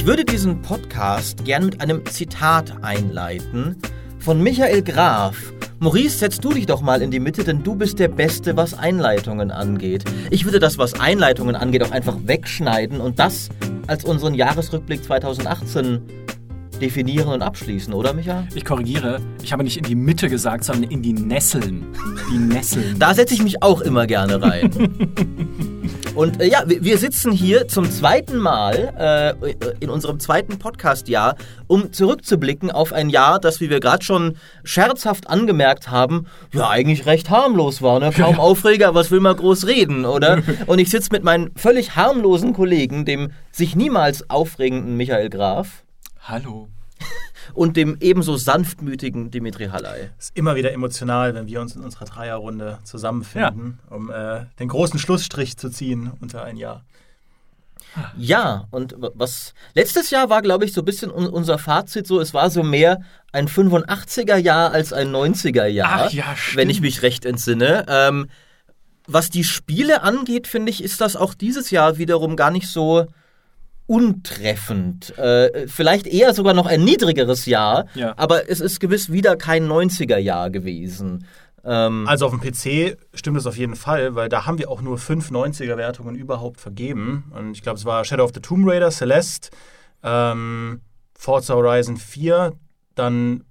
Ich würde diesen Podcast gern mit einem Zitat einleiten von Michael Graf. Maurice, setz du dich doch mal in die Mitte, denn du bist der Beste, was Einleitungen angeht. Ich würde das, was Einleitungen angeht, auch einfach wegschneiden und das als unseren Jahresrückblick 2018 definieren und abschließen, oder Micha? Ich korrigiere, ich habe nicht in die Mitte gesagt, sondern in die Nesseln. Die Nesseln. Da setze ich mich auch immer gerne rein. Und äh, ja, wir, sitzen hier zum zweiten Mal äh, in unserem zweiten Podcast-Jahr, um zurückzublicken auf ein Jahr, das, wie wir gerade schon scherzhaft angemerkt haben, ja eigentlich recht harmlos war. Ne? Kaum Aufreger, was will man groß reden, oder? Und ich sitze mit meinen völlig harmlosen Kollegen, dem sich niemals aufregenden Michael Graf. Hallo. Und dem ebenso sanftmütigen Dimitri Halley. Es ist immer wieder emotional, wenn wir uns in unserer Dreierrunde zusammenfinden, ja. um äh, den großen Schlussstrich zu ziehen unter ein Jahr. Ja, und was letztes Jahr war, glaube ich, so ein bisschen unser Fazit so, es war so mehr ein 85er Jahr als ein 90er Jahr, Ach, ja, stimmt. wenn ich mich recht entsinne. Ähm, was die Spiele angeht, finde ich, ist das auch dieses Jahr wiederum gar nicht so untreffend. Äh, vielleicht eher sogar noch ein niedrigeres Jahr, Ja. aber es ist gewiss wieder kein 90er-Jahr gewesen. Ähm, Also auf dem PC stimmt das auf jeden Fall, weil da haben wir auch nur fünf 90er-Wertungen überhaupt vergeben. Und ich glaube, es war Shadow of the Tomb Raider, Celeste, ähm, Forza Horizon 4, dann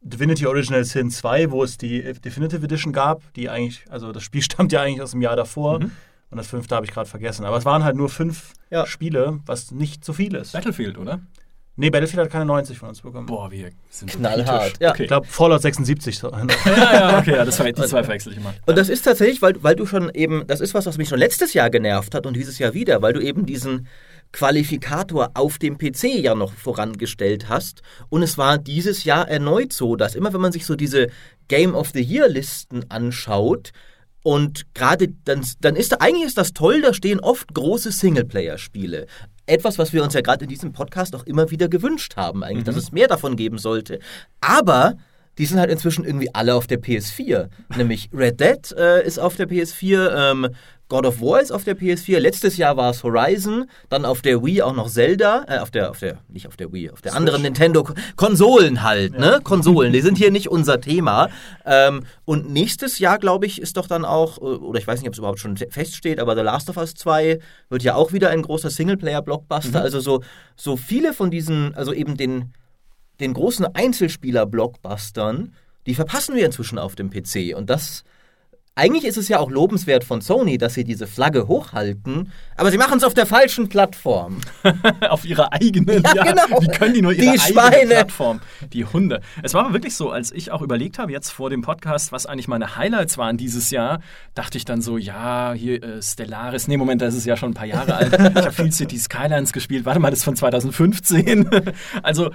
Divinity Original Sin 2, wo es die Definitive Edition gab, die eigentlich, also das Spiel stammt ja eigentlich aus dem Jahr davor. Mhm. Und das fünfte habe ich gerade vergessen. Aber es waren halt nur fünf Ja. Spiele, was nicht so viel ist. Battlefield, oder? Nee, Battlefield hat keine 90 von uns bekommen. Boah, wir sind Knallhart, ja. Okay. Ich glaube, Fallout 76. so. ja, ja, okay, ja, das war, die zwei verwechsel ich immer. Und das ist tatsächlich, weil, weil du schon eben, das ist was, was mich schon letztes Jahr genervt hat und dieses Jahr wieder, weil du eben diesen Qualifikator auf dem PC ja noch vorangestellt hast. Und es war dieses Jahr erneut so, dass immer wenn man sich so diese Game of the Year Listen anschaut, und gerade dann, dann ist da, eigentlich ist das toll, da stehen oft große Singleplayer-Spiele. Etwas, was wir uns ja gerade in diesem Podcast auch immer wieder gewünscht haben, eigentlich, dass es mehr davon geben sollte. Aber die sind halt inzwischen irgendwie alle auf der PS4. Nämlich Red Dead äh, ist auf der PS4, ähm, God of War ist auf der PS4, letztes Jahr war es Horizon, dann auf der Wii auch noch Zelda, äh, auf der, auf der, nicht auf der Wii, auf der anderen Nintendo-Konsolen halt, ne? Konsolen, die sind hier nicht unser Thema. Ähm, und nächstes Jahr, glaube ich, ist doch dann auch, äh, oder ich weiß nicht, ob es überhaupt schon feststeht, aber The Last of Us 2 wird ja auch wieder ein großer Singleplayer-Blockbuster. Also so, so viele von diesen, also eben den, den großen Einzelspieler-Blockbustern, die verpassen wir inzwischen auf dem PC. Und das, eigentlich ist es ja auch lobenswert von Sony, dass sie diese Flagge hochhalten, aber sie machen es auf der falschen Plattform. auf ihrer eigenen. Ja, genau. Wie können die nur Die ihre Schweine. eigene Plattform? Die Hunde. Es war aber wirklich so, als ich auch überlegt habe, jetzt vor dem Podcast, was eigentlich meine Highlights waren dieses Jahr, dachte ich dann so, ja, hier äh, Stellaris. Nee, Moment, das ist ja schon ein paar Jahre alt. Ich habe viel City Skylines gespielt. Warte mal, das ist von 2015. also,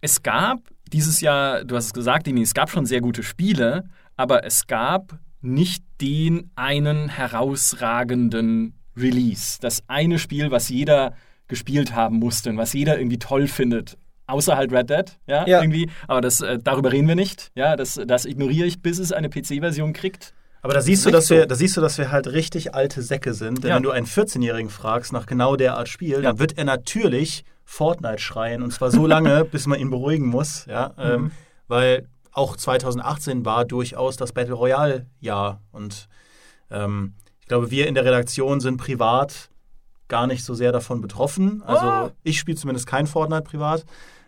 es gab dieses Jahr, du hast es gesagt, Dini, es gab schon sehr gute Spiele, aber es gab nicht den einen herausragenden Release. Das eine Spiel, was jeder gespielt haben musste und was jeder irgendwie toll findet. Außer halt Red Dead, ja, Ja. irgendwie. Aber das, äh, darüber reden wir nicht. Ja, das, das ignoriere ich, bis es eine PC-Version kriegt. Aber da siehst, du, dass wir, da siehst du, dass wir halt richtig alte Säcke sind. Denn Ja. wenn du einen 14-Jährigen fragst nach genau der Art Spiel, dann wird er natürlich Fortnite schreien. Und zwar so lange, bis man ihn beruhigen muss. Ja? Ähm, weil auch 2018 war durchaus das Battle Royale-Jahr. Und ähm, ich glaube, wir in der Redaktion sind privat gar nicht so sehr davon betroffen. Also Ah. ich spiele zumindest kein Fortnite privat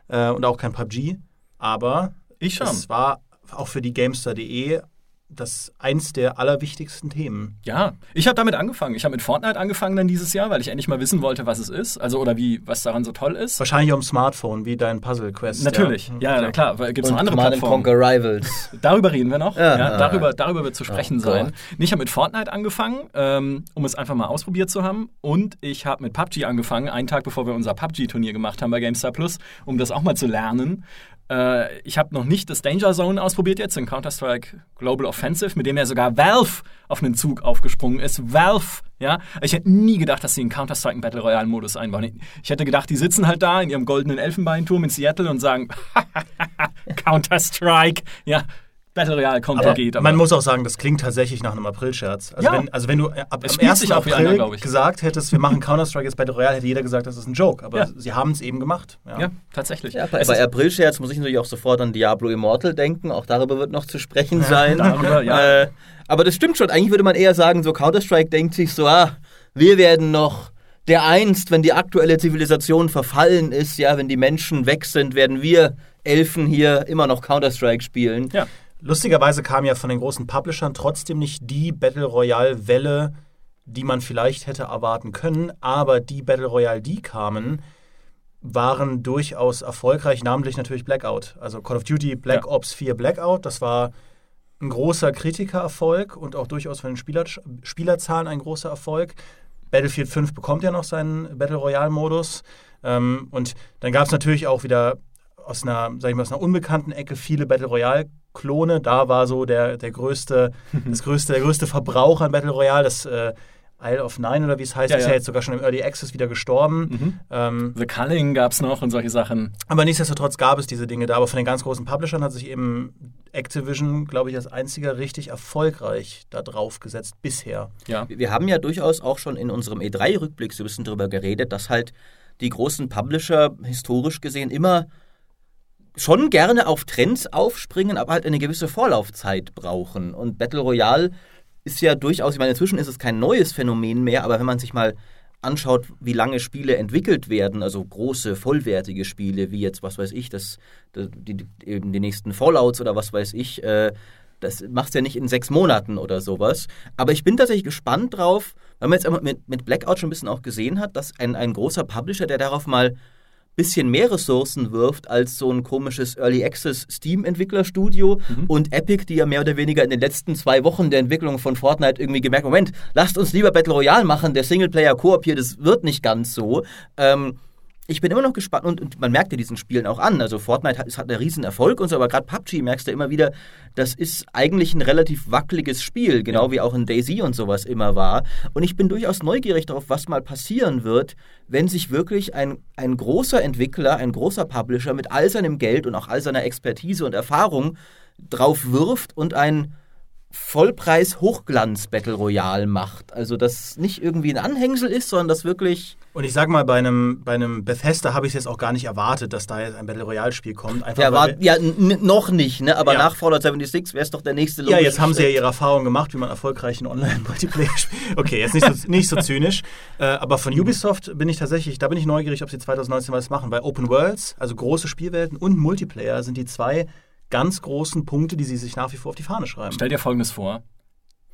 äh, und auch kein PUBG. Aber Ich schon. es war auch für die Gamestar.de das eins der allerwichtigsten Themen. Ja, ich habe damit angefangen. Ich habe mit Fortnite angefangen dann dieses Jahr, weil ich endlich mal wissen wollte, was es ist. Also, oder wie, was daran so toll ist. Wahrscheinlich dem Smartphone, wie dein Puzzle Quest. Natürlich, ja, ja klar. Gibt es noch andere Command and Plattformen? Conquer Rivals. Darüber reden wir noch. Ja. Ja, darüber, darüber wird zu sprechen Oh sein. Ich habe mit Fortnite angefangen, ähm, um es einfach mal ausprobiert zu haben. Und ich habe mit PUBG angefangen, einen Tag bevor wir unser PUBG-Turnier gemacht haben bei GameStar Plus, um das auch mal zu lernen. Äh, ich habe noch nicht das Danger Zone ausprobiert jetzt in Counter-Strike Global Offensive, mit dem ja sogar Valve auf einen Zug aufgesprungen ist. Valve, ja. Ich hätte nie gedacht, dass sie einen Counter-Strike einen Battle Royale-Modus einbauen. Ich hätte gedacht, die sitzen halt da in ihrem goldenen Elfenbeinturm in Seattle und sagen, Counter-Strike, ja. Battle Royale-Konto Aber geht. man muss auch sagen, das klingt tatsächlich nach einem April-Scherz. Also, Ja. wenn, also wenn du äh, ab Es am spielt 1. sich auch wie April einer, gesagt hättest, wir machen Counter-Strike jetzt Battle Royale, hätte jeder gesagt, das ist ein Joke. Aber Ja. sie haben es eben gemacht. Ja. ja, tatsächlich. Ja, bei, bei April-Scherz muss ich natürlich auch sofort an Diablo Immortal denken. Auch darüber wird noch zu sprechen sein. darüber, ja. Äh, aber das stimmt schon. Eigentlich würde man eher sagen, so Counter-Strike denkt sich so, ah, wir werden noch der einst, wenn die aktuelle Zivilisation verfallen ist, ja, wenn die Menschen weg sind, werden wir Elfen hier immer noch Counter-Strike spielen. ja. Lustigerweise kam ja von den großen Publishern trotzdem nicht die Battle Royale-Welle, die man vielleicht hätte erwarten können. Aber die Battle Royale, die kamen, waren durchaus erfolgreich, namentlich natürlich Blackout. Also Call of Duty Black Ja. Ops 4 Blackout, das war ein großer Kritikererfolg und auch durchaus von den Spieler, Spielerzahlen ein großer Erfolg. Battlefield 5 bekommt ja noch seinen Battle Royale-Modus. Ähm, und dann gab es natürlich auch wieder aus einer, sag ich mal, aus einer unbekannten Ecke viele Battle Royale-Klone. Da war so der, der größte, das größte, der größte Verbrauch an Battle Royale, das äh, Isle of Nine oder wie es heißt, Ja, ist ja. ja jetzt sogar schon im Early Access wieder gestorben. Mhm. Ähm, The Culling gab es noch und solche Sachen. aber nichtsdestotrotz gab es diese Dinge da. Aber von den ganz großen Publishern hat sich eben Activision, glaube ich, als einziger richtig erfolgreich da drauf gesetzt bisher. Ja. Wir haben ja durchaus auch schon in unserem E3-Rückblick so ein bisschen darüber geredet, dass halt die großen Publisher historisch gesehen immer schon gerne auf Trends aufspringen, aber halt eine gewisse Vorlaufzeit brauchen. Und Battle Royale ist ja durchaus, ich meine, inzwischen ist es kein neues Phänomen mehr, aber wenn man sich mal anschaut, wie lange Spiele entwickelt werden, also große, vollwertige Spiele, wie jetzt, was weiß ich, das, das die, eben die nächsten Fallouts oder was weiß ich, äh, das machst du ja nicht in sechs Monaten oder sowas. Aber ich bin tatsächlich gespannt drauf, weil man jetzt mit, mit Blackout schon ein bisschen auch gesehen hat, dass ein, ein großer Publisher, der darauf mal bisschen mehr Ressourcen wirft als so ein komisches Early Access Steam-Entwicklerstudio und Epic, die ja mehr oder weniger in den letzten zwei Wochen der Entwicklung von Fortnite irgendwie gemerkt, Moment, lasst uns lieber Battle Royale machen, der Singleplayer-Koop hier, das wird nicht ganz so. Ähm, ich bin immer noch gespannt und, und man merkt ja diesen Spielen auch an. Also Fortnite hat, es hat einen riesen Erfolg und so, aber gerade PUBG merkst du immer wieder, das ist eigentlich ein relativ wackeliges Spiel, genau wie auch in Daisy und sowas immer war. Und ich bin durchaus neugierig darauf, was mal passieren wird, wenn sich wirklich ein, ein großer Entwickler, ein großer Publisher mit all seinem Geld und auch all seiner Expertise und Erfahrung drauf wirft und ein Vollpreis-Hochglanz-Battle Royale macht. Also das nicht irgendwie ein Anhängsel ist, sondern das wirklich Und ich sag mal, bei einem, bei einem Bethesda habe ich es jetzt auch gar nicht erwartet, dass da jetzt ein Battle Royale-Spiel kommt. Einfach Ja, war, ja noch nicht, ne? aber Ja. nach Fallout 76 wäre es doch der nächste Ja, jetzt haben sie ja ihre Erfahrung gemacht, wie man erfolgreich in Online-Multiplayer spielt. Okay, jetzt nicht so, nicht so zynisch. Äh, aber von Ubisoft bin ich tatsächlich, da bin ich neugierig, ob sie 2019 was machen. Weil Open Worlds, also große Spielwelten und Multiplayer sind die zwei ganz großen Punkte, die sie sich nach wie vor auf die Fahne schreiben. Stell dir Folgendes vor.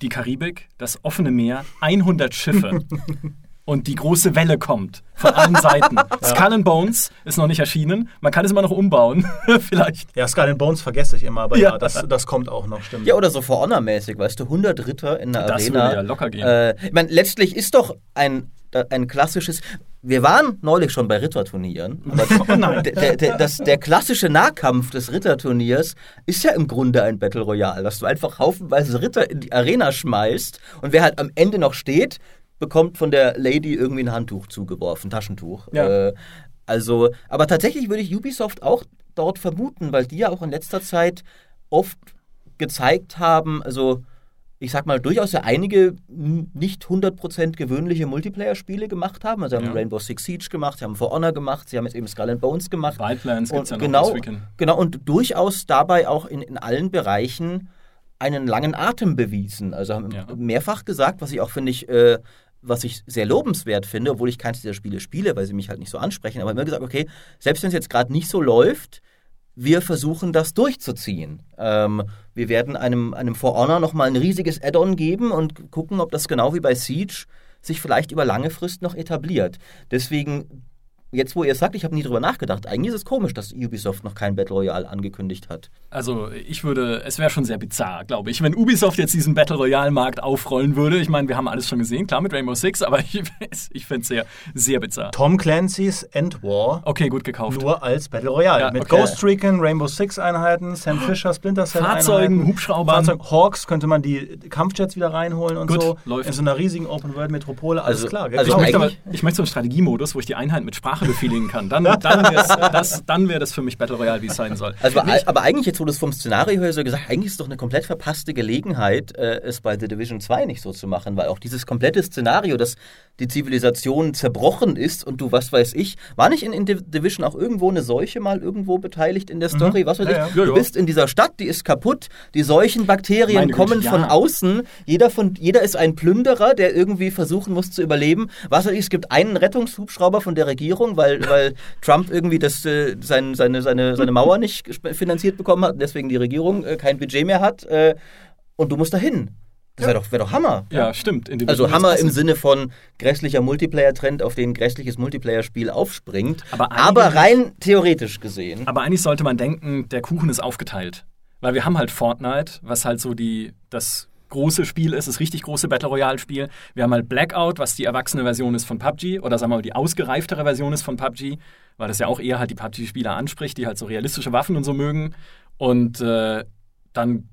Die Karibik, das offene Meer, 100 Schiffe. Und die große Welle kommt von allen Seiten. Skull and Bones ist noch nicht erschienen. Man kann es immer noch umbauen. Vielleicht. Ja, Skull and Bones vergesse ich immer, aber ja, Ja. das, das kommt auch noch, stimmt. Ja, oder so For Honor-mäßig, weißt du, 100 Ritter in der Das Arena. würde ja locker gehen. Äh, ich meine, letztlich ist doch ein, ein klassisches. Wir waren neulich schon bei Ritterturnieren, aber der, der, das, der klassische Nahkampf des Ritterturniers ist ja im Grunde ein Battle Royale, dass du einfach haufenweise Ritter in die Arena schmeißt und wer halt am Ende noch steht, bekommt von der Lady irgendwie ein Handtuch zugeworfen, Taschentuch. Ja. Äh, also, aber tatsächlich würde ich Ubisoft auch dort vermuten, weil die ja auch in letzter Zeit oft gezeigt haben, also ich sag mal, durchaus ja einige nicht 100% gewöhnliche Multiplayer-Spiele gemacht haben. Also sie haben Ja. Rainbow Six Siege gemacht, sie haben For Honor gemacht, sie haben jetzt eben Skull and Bones gemacht. Wildlands gibt es ja noch genau, genau, und durchaus dabei auch in, in allen Bereichen einen langen Atem bewiesen. Also haben Ja. mehrfach gesagt, was ich auch finde ich, äh, was ich sehr lobenswert finde, obwohl ich keins dieser Spiele spiele, weil sie mich halt nicht so ansprechen, aber immer gesagt, okay, selbst wenn es jetzt gerade nicht so läuft, wir versuchen das durchzuziehen. Ähm, wir werden einem, einem For Honor nochmal ein riesiges Add-on geben und gucken, ob das genau wie bei Siege sich vielleicht über lange Frist noch etabliert. Deswegen, jetzt wo ihr sagt, ich habe nie drüber nachgedacht, eigentlich ist es komisch, dass Ubisoft noch kein Battle Royale angekündigt hat. Also ich würde, es wäre schon sehr bizarr, glaube ich, wenn Ubisoft jetzt diesen Battle Royale-Markt aufrollen würde. Ich meine, wir haben alles schon gesehen, klar mit Rainbow Six, aber ich, ich finde es sehr, sehr bizarr. Tom Clancy's End War Okay, gut gekauft. nur als Battle Royale. Ja, Mit okay. Ghost Recon, Rainbow Six Einheiten, Sam Fisher, Splinter Cell Fahrzeugen, Einheiten, Hubschraubern. Fahrzeugen, Hawks könnte man die Kampfjets wieder reinholen und Gut, so. läuft. In so einer riesigen Open World Metropole, alles Also- klar. gell? also Ich Genau. möchte, aber, eigentlich- ich möchte so einen Strategiemodus, wo ich die Einheit mit Sprache befehligen kann, dann, dann wäre das, wär das für mich Battle Royale, wie es sein soll. Also, Nicht, aber eigentlich jetzt, wo du es vom Szenario her so gesagt eigentlich ist es doch eine komplett verpasste Gelegenheit, äh, es bei The Division 2 nicht so zu machen, weil auch dieses komplette Szenario, dass die Zivilisation zerbrochen ist und du, was weiß ich, war nicht in, in Division auch irgendwo eine Seuche mal irgendwo beteiligt in der mhm. Story? Mhm. Was weiß ja, ich? Ja. Du bist in dieser Stadt, die ist kaputt, die Seuchenbakterien Meine kommen Güte, ja. von außen, jeder, von, jeder ist ein Plünderer, der irgendwie versuchen muss zu überleben. Was weiß ich, es gibt einen Rettungshubschrauber von der Regierung, weil, weil Trump irgendwie das, äh, sein, seine, seine, seine Mauer nicht finanziert bekommen hat und deswegen die Regierung äh, kein Budget mehr hat. Äh, und du musst dahin. Das wäre doch, wär doch Hammer. Ja, stimmt. also Hammer im Sinne von grässlicher Multiplayer-Trend, auf den grässliches Multiplayer-Spiel aufspringt. Aber, aber rein theoretisch gesehen. Aber eigentlich sollte man denken, der Kuchen ist aufgeteilt. Weil wir haben halt Fortnite, was halt so die, das große Spiel ist, das richtig große Battle Royale-Spiel. Wir haben halt Blackout, was die erwachsene Version ist von PUBG oder sagen wir mal die ausgereiftere Version ist von PUBG, weil das ja auch eher halt die PUBG-Spieler anspricht, die halt so realistische Waffen und so mögen. Und äh, dann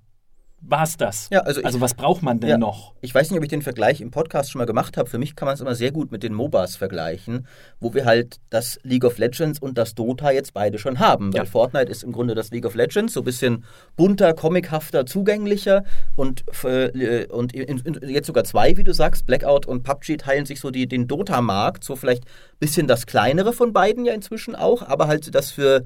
war es das. Ja, also, also was braucht man denn ja, noch? Ich weiß nicht, ob ich den Vergleich im Podcast schon mal gemacht habe. Für mich kann man es immer sehr gut mit den MOBAs vergleichen, wo wir halt das League of Legends und das Dota jetzt beide schon haben. Weil ja. Fortnite ist im Grunde das League of Legends, so ein bisschen bunter, comichafter, zugänglicher und, äh, und jetzt sogar zwei, wie du sagst, Blackout und PUBG teilen sich so die, den Dota-Markt, so vielleicht ein bisschen das kleinere von beiden ja inzwischen auch, aber halt das für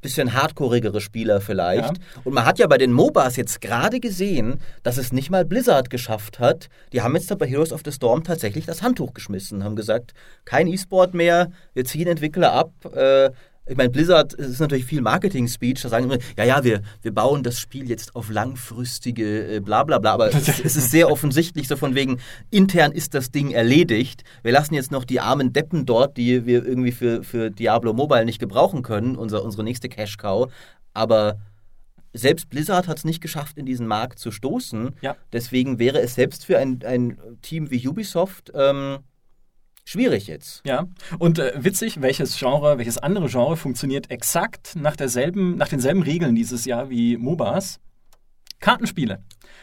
bisschen hardcoreigere Spieler vielleicht. Ja. Und man hat ja bei den MOBAs jetzt gerade gesehen, dass es nicht mal Blizzard geschafft hat. Die haben jetzt bei Heroes of the Storm tatsächlich das Handtuch geschmissen, haben gesagt, kein E-Sport mehr, wir ziehen Entwickler ab, äh, ich meine, Blizzard ist natürlich viel Marketing-Speech, da sagen immer, ja, ja, wir, wir bauen das Spiel jetzt auf langfristige äh, bla bla bla, aber es, es, ist sehr offensichtlich so von wegen, intern ist das Ding erledigt. Wir lassen jetzt noch die armen Deppen dort, die wir irgendwie für, für Diablo Mobile nicht gebrauchen können, unser, unsere nächste Cash-Cow, aber selbst Blizzard hat es nicht geschafft, in diesen Markt zu stoßen. Ja. Deswegen wäre es selbst für ein, ein Team wie Ubisoft ähm, schwierig jetzt. Ja, und äh, witzig, welches Genre, welches andere Genre funktioniert exakt nach, derselben, nach denselben Regeln dieses Jahr wie MOBAs? Kartenspiele.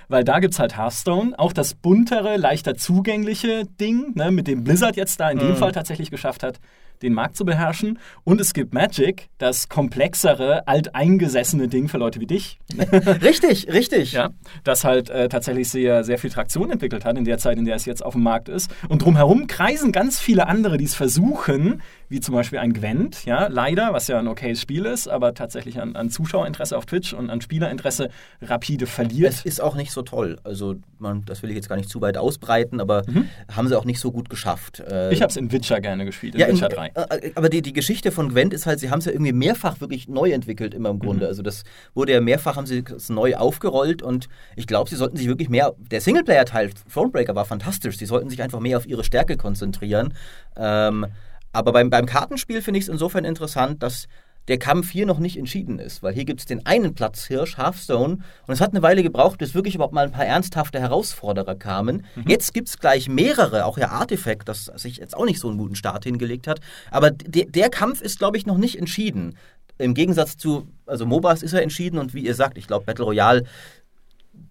Weil da gibt es halt Hearthstone, auch das buntere, leichter zugängliche Ding, ne, mit dem Blizzard jetzt da in dem mhm. Fall tatsächlich geschafft hat, den Markt zu beherrschen. Und es gibt Magic, das komplexere, alteingesessene Ding für Leute wie dich. richtig, richtig. Ja, das halt äh, tatsächlich sehr, sehr viel Traktion entwickelt hat in der Zeit, in der es jetzt auf dem Markt ist. Und drumherum kreisen ganz viele andere, die es versuchen, wie zum Beispiel ein Gwent, ja, leider, was ja ein okayes Spiel ist, aber tatsächlich an, an Zuschauerinteresse auf Twitch und an Spielerinteresse rapide verliert. Es ist auch nicht so toll. Also, man, das will ich jetzt gar nicht zu weit ausbreiten, aber mhm. haben sie auch nicht so gut geschafft. Äh, ich habe es in Witcher gerne gespielt, in ja, Witcher 3. Äh, aber die, die Geschichte von Gwent ist halt, sie haben es ja irgendwie mehrfach wirklich neu entwickelt, immer im Grunde. Mhm. Also, das wurde ja mehrfach, haben sie es neu aufgerollt und ich glaube, sie sollten sich wirklich mehr. Der Singleplayer-Teil, Thronebreaker, war fantastisch. Sie sollten sich einfach mehr auf ihre Stärke konzentrieren. Ähm, aber beim, beim Kartenspiel finde ich es insofern interessant, dass der Kampf hier noch nicht entschieden ist, weil hier gibt es den einen Platzhirsch, Hearthstone, und es hat eine Weile gebraucht, bis wirklich überhaupt mal ein paar ernsthafte Herausforderer kamen. Mhm. Jetzt gibt es gleich mehrere, auch ja Artifact, das sich jetzt auch nicht so einen guten Start hingelegt hat. Aber de der Kampf ist, glaube ich, noch nicht entschieden. Im Gegensatz zu, also MOBAs ist er entschieden und wie ihr sagt, ich glaube, Battle Royale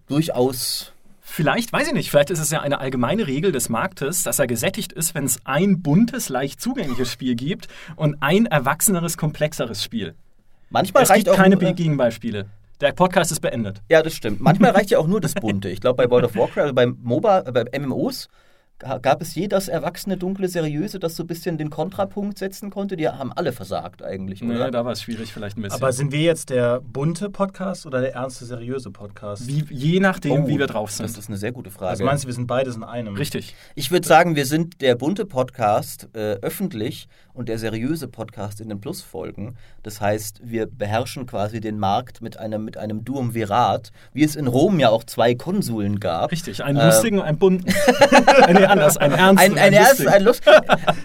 durchaus Vielleicht, weiß ich nicht, vielleicht ist es ja eine allgemeine Regel des Marktes, dass er gesättigt ist, wenn es ein buntes, leicht zugängliches Spiel gibt und ein erwachseneres, komplexeres Spiel. Manchmal es reicht gibt auch keine Gegenbeispiele. Der Podcast ist beendet. Ja, das stimmt. Manchmal reicht ja auch nur das Bunte. Ich glaube, bei World of Warcraft, also beim MOBA, äh, bei MMOs Gab es je das erwachsene, dunkle, seriöse, das so ein bisschen den Kontrapunkt setzen konnte? Die haben alle versagt eigentlich, oder? Ja, da war es schwierig vielleicht ein bisschen. Aber sind wir jetzt der bunte Podcast oder der ernste, seriöse Podcast? Wie, je nachdem, oh, wie wir drauf sind. Das ist eine sehr gute Frage. Also meinst du, wir sind beides in einem? Richtig. Ich würde sagen, wir sind der bunte Podcast äh, öffentlich und der seriöse Podcast in den Plusfolgen. Das heißt, wir beherrschen quasi den Markt mit einem, mit einem Duumvirat, wie es in Rom ja auch zwei Konsuln gab. Richtig, einen lustigen und einen bunten. anders, ein ernst. Ein, ein, ein ernst, ein Lust.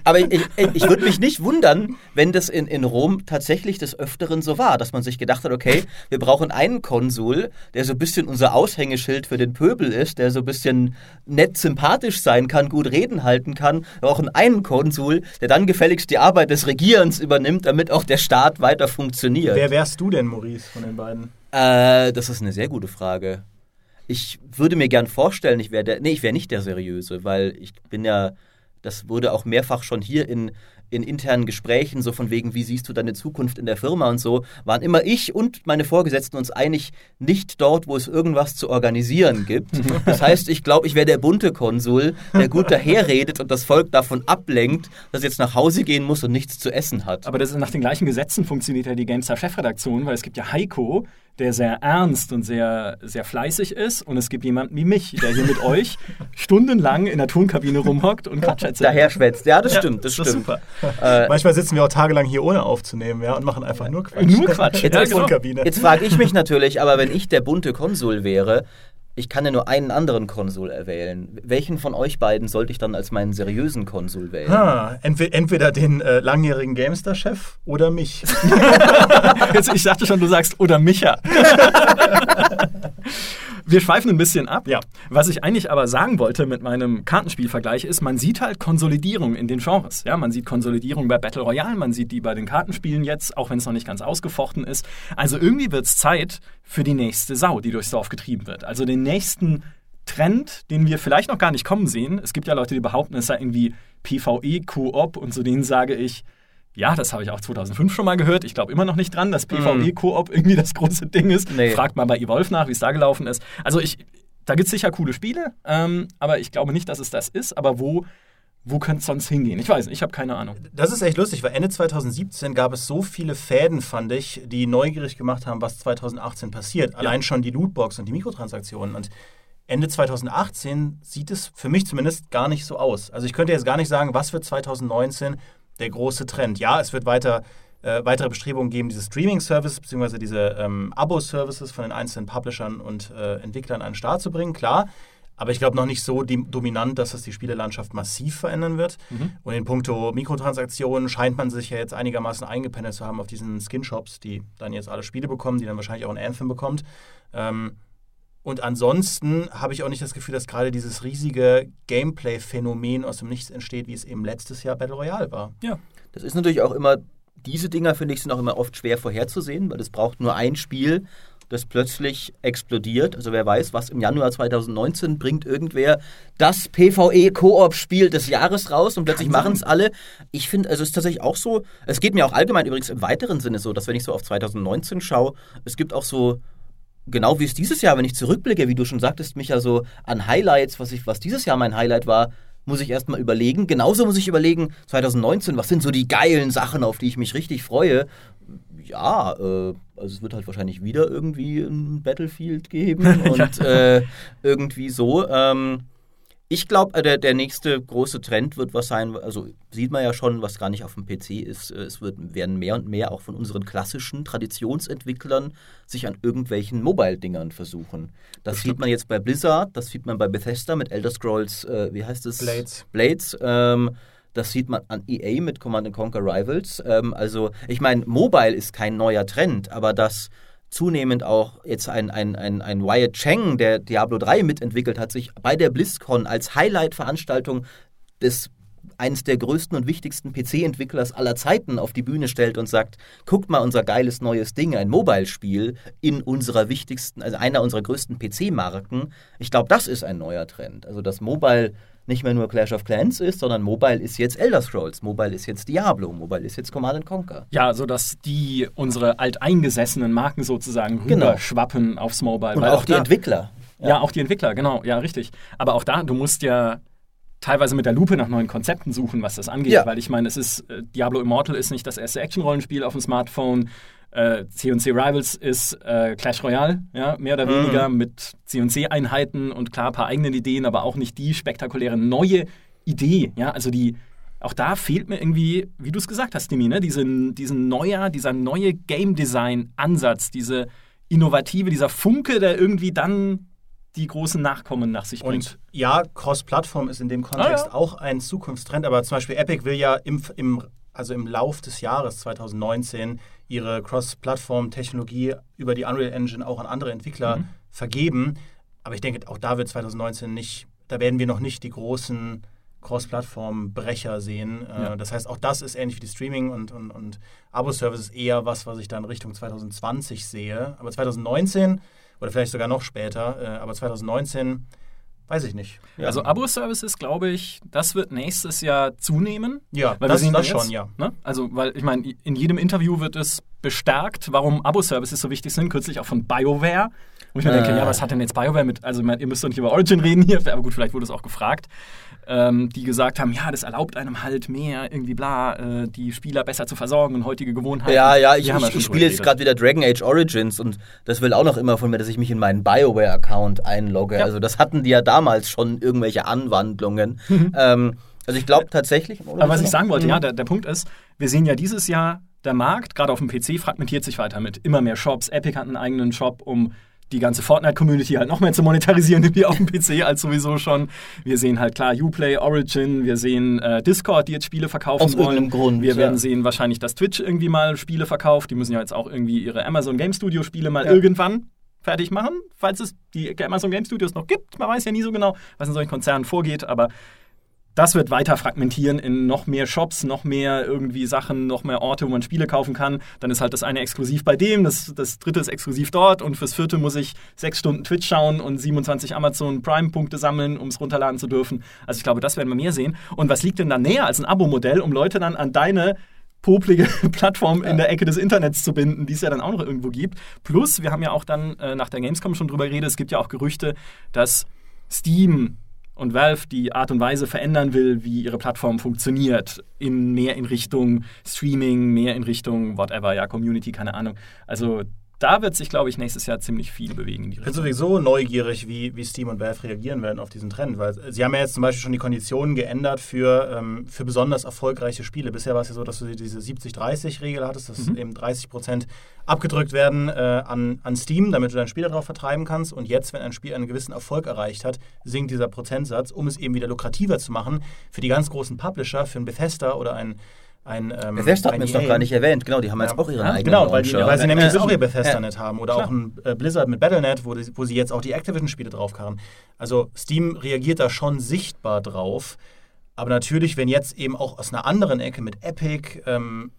Aber ich, ich, ich würde mich nicht wundern, wenn das in, in Rom tatsächlich des Öfteren so war, dass man sich gedacht hat, okay, wir brauchen einen Konsul, der so ein bisschen unser Aushängeschild für den Pöbel ist, der so ein bisschen nett sympathisch sein kann, gut reden halten kann. Wir brauchen einen Konsul, der dann gefälligst die Arbeit des Regierens übernimmt, damit auch der Staat weiter funktioniert. Wer wärst du denn, Maurice, von den beiden? Äh, das ist eine sehr gute Frage ich würde mir gern vorstellen, ich wäre der, nee, ich wäre nicht der Seriöse, weil ich bin ja, das wurde auch mehrfach schon hier in, in internen Gesprächen, so von wegen, wie siehst du deine Zukunft in der Firma und so, waren immer ich und meine Vorgesetzten uns einig, nicht dort, wo es irgendwas zu organisieren gibt. Das heißt, ich glaube, ich wäre der bunte Konsul, der gut daherredet und das Volk davon ablenkt, dass es jetzt nach Hause gehen muss und nichts zu essen hat. Aber das ist nach den gleichen Gesetzen funktioniert ja die GameStar-Chefredaktion, weil es gibt ja Heiko, der sehr ernst und sehr, sehr fleißig ist. Und es gibt jemanden wie mich, der hier mit euch stundenlang in der Tonkabine rumhockt und Quatsch erzählt. Daher schwätzt. Ja, das stimmt, das, das stimmt. Super. Äh, Manchmal sitzen wir auch tagelang hier ohne aufzunehmen ja, und machen einfach nur Quatsch. Nur Quatsch. Jetzt, Ja, genau. Tonkabine. jetzt frage ich mich natürlich, aber wenn ich der bunte Konsul wäre, ich kann ja nur einen anderen Konsul erwählen. Welchen von euch beiden sollte ich dann als meinen seriösen Konsul wählen? Ah, entweder, entweder den äh, langjährigen Gamestar-Chef oder mich. Jetzt, ich dachte schon, du sagst, oder Micha. Wir schweifen ein bisschen ab. Ja. Was ich eigentlich aber sagen wollte mit meinem Kartenspielvergleich ist, man sieht halt Konsolidierung in den Genres. Ja, man sieht Konsolidierung bei Battle Royale, man sieht die bei den Kartenspielen jetzt, auch wenn es noch nicht ganz ausgefochten ist. Also irgendwie wird es Zeit für die nächste Sau, die durchs Dorf getrieben wird. Also den nächsten Trend, den wir vielleicht noch gar nicht kommen sehen. Es gibt ja Leute, die behaupten, es sei irgendwie PvE, Koop und zu denen sage ich, ja, das habe ich auch 2005 schon mal gehört. Ich glaube immer noch nicht dran, dass PvE-Koop irgendwie das große Ding ist. Nee. Fragt mal bei Evolve nach, wie es da gelaufen ist. Also ich, da gibt es sicher coole Spiele, ähm, aber ich glaube nicht, dass es das ist. Aber wo, wo könnte es sonst hingehen? Ich weiß nicht, ich habe keine Ahnung. Das ist echt lustig, weil Ende 2017 gab es so viele Fäden, fand ich, die neugierig gemacht haben, was 2018 passiert. Allein schon die Lootbox und die Mikrotransaktionen. Und Ende 2018 sieht es für mich zumindest gar nicht so aus. Also ich könnte jetzt gar nicht sagen, was wird 2019 der große Trend. Ja, es wird weiter äh, weitere Bestrebungen geben, diese Streaming-Services bzw. diese ähm, Abo-Services von den einzelnen Publishern und äh, Entwicklern an den Start zu bringen, klar. Aber ich glaube noch nicht so dominant, dass das die Spielelandschaft massiv verändern wird. Und in puncto Mikrotransaktionen scheint man sich ja jetzt einigermaßen eingependelt zu haben auf diesen Skin-Shops, die dann jetzt alle Spiele bekommen, die dann wahrscheinlich auch ein Anthem bekommt. Ähm, und ansonsten habe ich auch nicht das Gefühl, dass gerade dieses riesige Gameplay-Phänomen aus dem Nichts entsteht, wie es eben letztes Jahr Battle Royale war. Ja. Das ist natürlich auch immer, diese Dinger finde ich sind auch immer oft schwer vorherzusehen, weil es braucht nur ein Spiel, das plötzlich explodiert. Also wer weiß, was im Januar 2019 bringt irgendwer das PvE-Koop-Spiel des Jahres raus und plötzlich machen es alle. Ich finde, also es ist tatsächlich auch so, es geht mir auch allgemein übrigens im weiteren Sinne so, dass wenn ich so auf 2019 schaue, es gibt auch so genau wie es dieses Jahr, wenn ich zurückblicke, wie du schon sagtest, Micha, so an Highlights, was, ich, was dieses Jahr mein Highlight war, muss ich erstmal überlegen. Genauso muss ich überlegen, 2019, was sind so die geilen Sachen, auf die ich mich richtig freue. Ja, äh, also es wird halt wahrscheinlich wieder irgendwie ein Battlefield geben und äh, irgendwie so. Ähm, ich glaube, der, der nächste große Trend wird was sein, also sieht man ja schon, was gar nicht auf dem PC ist. äh, Es wird, werden mehr und mehr auch von unseren klassischen Traditionsentwicklern sich an irgendwelchen Mobile-Dingern versuchen. Das sieht man jetzt bei Blizzard, das sieht man bei Bethesda mit Elder Scrolls, äh, wie heißt es? Blades. Blades. Ähm, das sieht man an EA mit Command Conquer Rivals. Ähm, also, ich meine, Mobile ist kein neuer Trend, aber dass zunehmend auch jetzt ein, ein, ein, ein Wyatt Cheng, der Diablo 3 mitentwickelt hat, sich bei der BlizzCon als Highlight-Veranstaltung des eines der größten und wichtigsten PC-Entwicklers aller Zeiten auf die Bühne stellt und sagt, guckt mal unser geiles neues Ding, ein Mobile-Spiel in unserer wichtigsten, also einer unserer größten PC-Marken. Ich glaube, das ist ein neuer Trend. Also dass Mobile nicht mehr nur Clash of Clans ist, sondern Mobile ist jetzt Elder Scrolls, Mobile ist jetzt Diablo, Mobile ist jetzt Command Conquer. Ja, sodass die unsere alteingesessenen Marken sozusagen Genau. rüberschwappen aufs Mobile. Und weil auch die da- Entwickler. Ja. auch die Entwickler, genau, ja, richtig. Aber auch da, du musst ja teilweise mit der Lupe nach neuen Konzepten suchen, was das angeht. Ja. Weil ich meine, es ist, äh, Diablo Immortal ist nicht das erste Action-Rollenspiel auf dem Smartphone. Äh, C&C Rivals ist äh, Clash Royale, ja, mehr oder weniger mit C&C-Einheiten und klar ein paar eigenen Ideen, aber auch nicht die spektakuläre neue Idee, ja, also die auch da fehlt mir irgendwie, wie du es gesagt hast, Dimi, ne, diesen, diesen neuer, dieser neue Game Design-Ansatz, diese innovative, dieser Funke, der irgendwie dann die großen Nachkommen nach sich bringt. Und ja, Cross-Plattform ist in dem Kontext Ah, ja. auch ein Zukunftstrend, aber zum Beispiel Epic will ja im, im, also im Lauf des Jahres 2019 ihre Cross-Plattform-Technologie über die Unreal Engine auch an andere Entwickler Mhm. vergeben. Aber ich denke, auch da wird 2019 nicht, da werden wir noch nicht die großen Cross-Plattform-Brecher sehen. Äh, Ja. Das heißt, auch das ist ähnlich wie die Streaming- und, und, und Abo-Services eher was, was ich dann Richtung 2020 sehe. Aber 2019 oder vielleicht sogar noch später, äh, aber 2019 weiß ich nicht. Ja. Also Abo-Services, glaube ich, das wird nächstes Jahr zunehmen. Ja, weil das, wir sehen das jetzt, schon, ja. Ne? Also, weil ich meine, in jedem Interview wird es bestärkt, warum Abo-Services so wichtig sind. Kürzlich auch von BioWare. Wo ich mir Äh. denke, ja, was hat denn jetzt BioWare mit, also ich meine, ihr müsst doch nicht über Origin reden hier, aber gut, vielleicht wurde es auch gefragt. Ähm, die gesagt haben, ja, das erlaubt einem halt mehr, irgendwie bla, äh, die Spieler besser zu versorgen und heutige Gewohnheiten. Ja, ja, ich, ich, ich spiele jetzt gerade wieder Dragon Age Origins und das will auch noch immer von mir, dass ich mich in meinen BioWare-Account einlogge. Ja. Also das hatten die ja damals schon irgendwelche Anwandlungen. ähm, also ich glaube tatsächlich. Aber was ich sagen wollte, Mhm. ja, der, der Punkt ist, wir sehen ja dieses Jahr, der Markt, gerade auf dem PC, fragmentiert sich weiter mit immer mehr Shops. Epic hat einen eigenen Shop, um die ganze Fortnite-Community halt noch mehr zu monetarisieren wie auf dem PC als sowieso schon. Wir sehen halt klar Uplay, Origin, wir sehen äh, Discord, die jetzt Spiele verkaufen Aus wollen. Grund, wir ja. werden sehen wahrscheinlich, dass Twitch irgendwie mal Spiele verkauft. Die müssen ja jetzt auch irgendwie ihre Amazon Game Studio Spiele mal Ja. irgendwann fertig machen, falls es die Amazon Game Studios noch gibt. Man weiß ja nie so genau, was in solchen Konzernen vorgeht, aber das wird weiter fragmentieren in noch mehr Shops, noch mehr irgendwie Sachen, noch mehr Orte, wo man Spiele kaufen kann. Dann ist halt das eine exklusiv bei dem, das, das dritte ist exklusiv dort und fürs vierte muss ich sechs Stunden Twitch schauen und 27 Amazon Prime-Punkte sammeln, um es runterladen zu dürfen. Also ich glaube, das werden wir mehr sehen. Und was liegt denn da näher als ein Abo-Modell, um Leute dann an deine poplige Plattform in der Ecke des Internets zu binden, die es ja dann auch noch irgendwo gibt. Plus, wir haben ja auch dann äh, nach der Gamescom schon drüber geredet, es gibt ja auch Gerüchte, dass Steam und Valve die Art und Weise verändern will, wie ihre Plattform funktioniert. In mehr in Richtung Streaming, mehr in Richtung whatever, ja, Community, keine Ahnung. Also da wird sich, glaube ich, nächstes Jahr ziemlich viel bewegen Ich bin sowieso neugierig, wie, wie Steam und Valve reagieren werden auf diesen Trend, weil sie haben ja jetzt zum Beispiel schon die Konditionen geändert für, ähm, für besonders erfolgreiche Spiele. Bisher war es ja so, dass du diese 70-30-Regel hattest, dass Mhm. eben 30% abgedrückt werden äh, an, an Steam, damit du dein Spiel darauf vertreiben kannst. Und jetzt, wenn ein Spiel einen gewissen Erfolg erreicht hat, sinkt dieser Prozentsatz, um es eben wieder lukrativer zu machen für die ganz großen Publisher, für einen Bethesda oder ein ein, ähm, Bethesda hat jetzt noch gar nicht erwähnt. Genau, die haben jetzt Ja. auch ihren Ja, eigenen Genau, weil, die, weil sie nämlich Äh, jetzt auch ihr ja. Bethesda-Net haben oder Klar. auch ein äh, Blizzard mit Battle.net, wo, die- wo sie jetzt auch die Activision-Spiele draufkarren. Also Steam reagiert da schon sichtbar drauf. Aber natürlich, wenn jetzt eben auch aus einer anderen Ecke mit Epic ähm,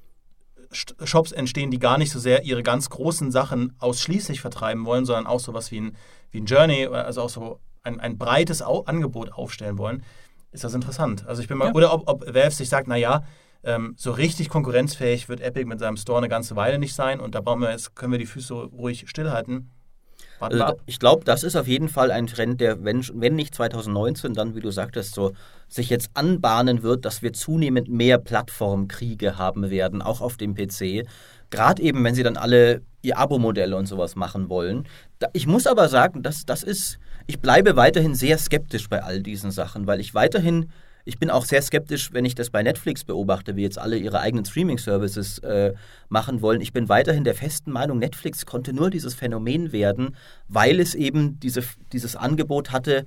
Shops entstehen, die gar nicht so sehr ihre ganz großen Sachen ausschließlich vertreiben wollen, sondern auch sowas wie ein, wie ein Journey, oder also auch so ein, ein breites Au Angebot aufstellen wollen, ist das interessant. Also ich bin mal, Ja. oder ob, ob Valve sich sagt, naja, ähm, so richtig konkurrenzfähig wird Epic mit seinem Store eine ganze Weile nicht sein und da brauchen wir jetzt, können wir die Füße ruhig stillhalten. Warten Also, ich glaube, das ist auf jeden Fall ein Trend, der, wenn, wenn nicht 2019, dann, wie du sagtest, so sich jetzt anbahnen wird, dass wir zunehmend mehr Plattformkriege haben werden, auch auf dem PC. Gerade eben, wenn sie dann alle ihr Abo-Modell und sowas machen wollen. Ich muss aber sagen, das, das ist, ich bleibe weiterhin sehr skeptisch bei all diesen Sachen, weil ich weiterhin ich bin auch sehr skeptisch, wenn ich das bei Netflix beobachte, wie jetzt alle ihre eigenen Streaming-Services äh, machen wollen. Ich bin weiterhin der festen Meinung, Netflix konnte nur dieses Phänomen werden, weil es eben diese, dieses Angebot hatte,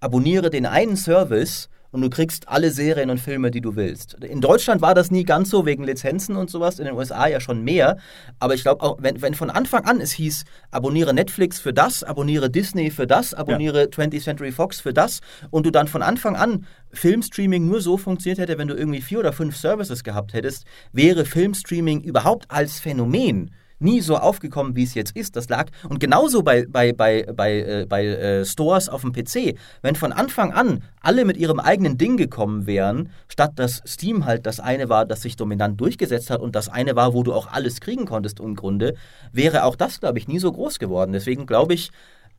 abonniere den einen Service und du kriegst alle Serien und Filme, die du willst. In Deutschland war das nie ganz so wegen Lizenzen und sowas, in den USA ja schon mehr. Aber ich glaube auch, wenn, wenn von Anfang an es hieß, abonniere Netflix für das, abonniere Disney für das, abonniere 20th Century Fox für das und du dann von Anfang an Filmstreaming nur so funktioniert hätte, wenn du irgendwie vier oder fünf Services gehabt hättest, wäre Filmstreaming überhaupt als Phänomen nie so aufgekommen, wie es jetzt ist. Das lag und genauso bei, bei, bei, bei, äh, bei äh, Stores auf dem PC. Wenn von Anfang an alle mit ihrem eigenen Ding gekommen wären, statt dass Steam halt das eine war, das sich dominant durchgesetzt hat und das eine war, wo du auch alles kriegen konntest im Grunde, wäre auch das, glaube ich, nie so groß geworden. Deswegen glaube ich,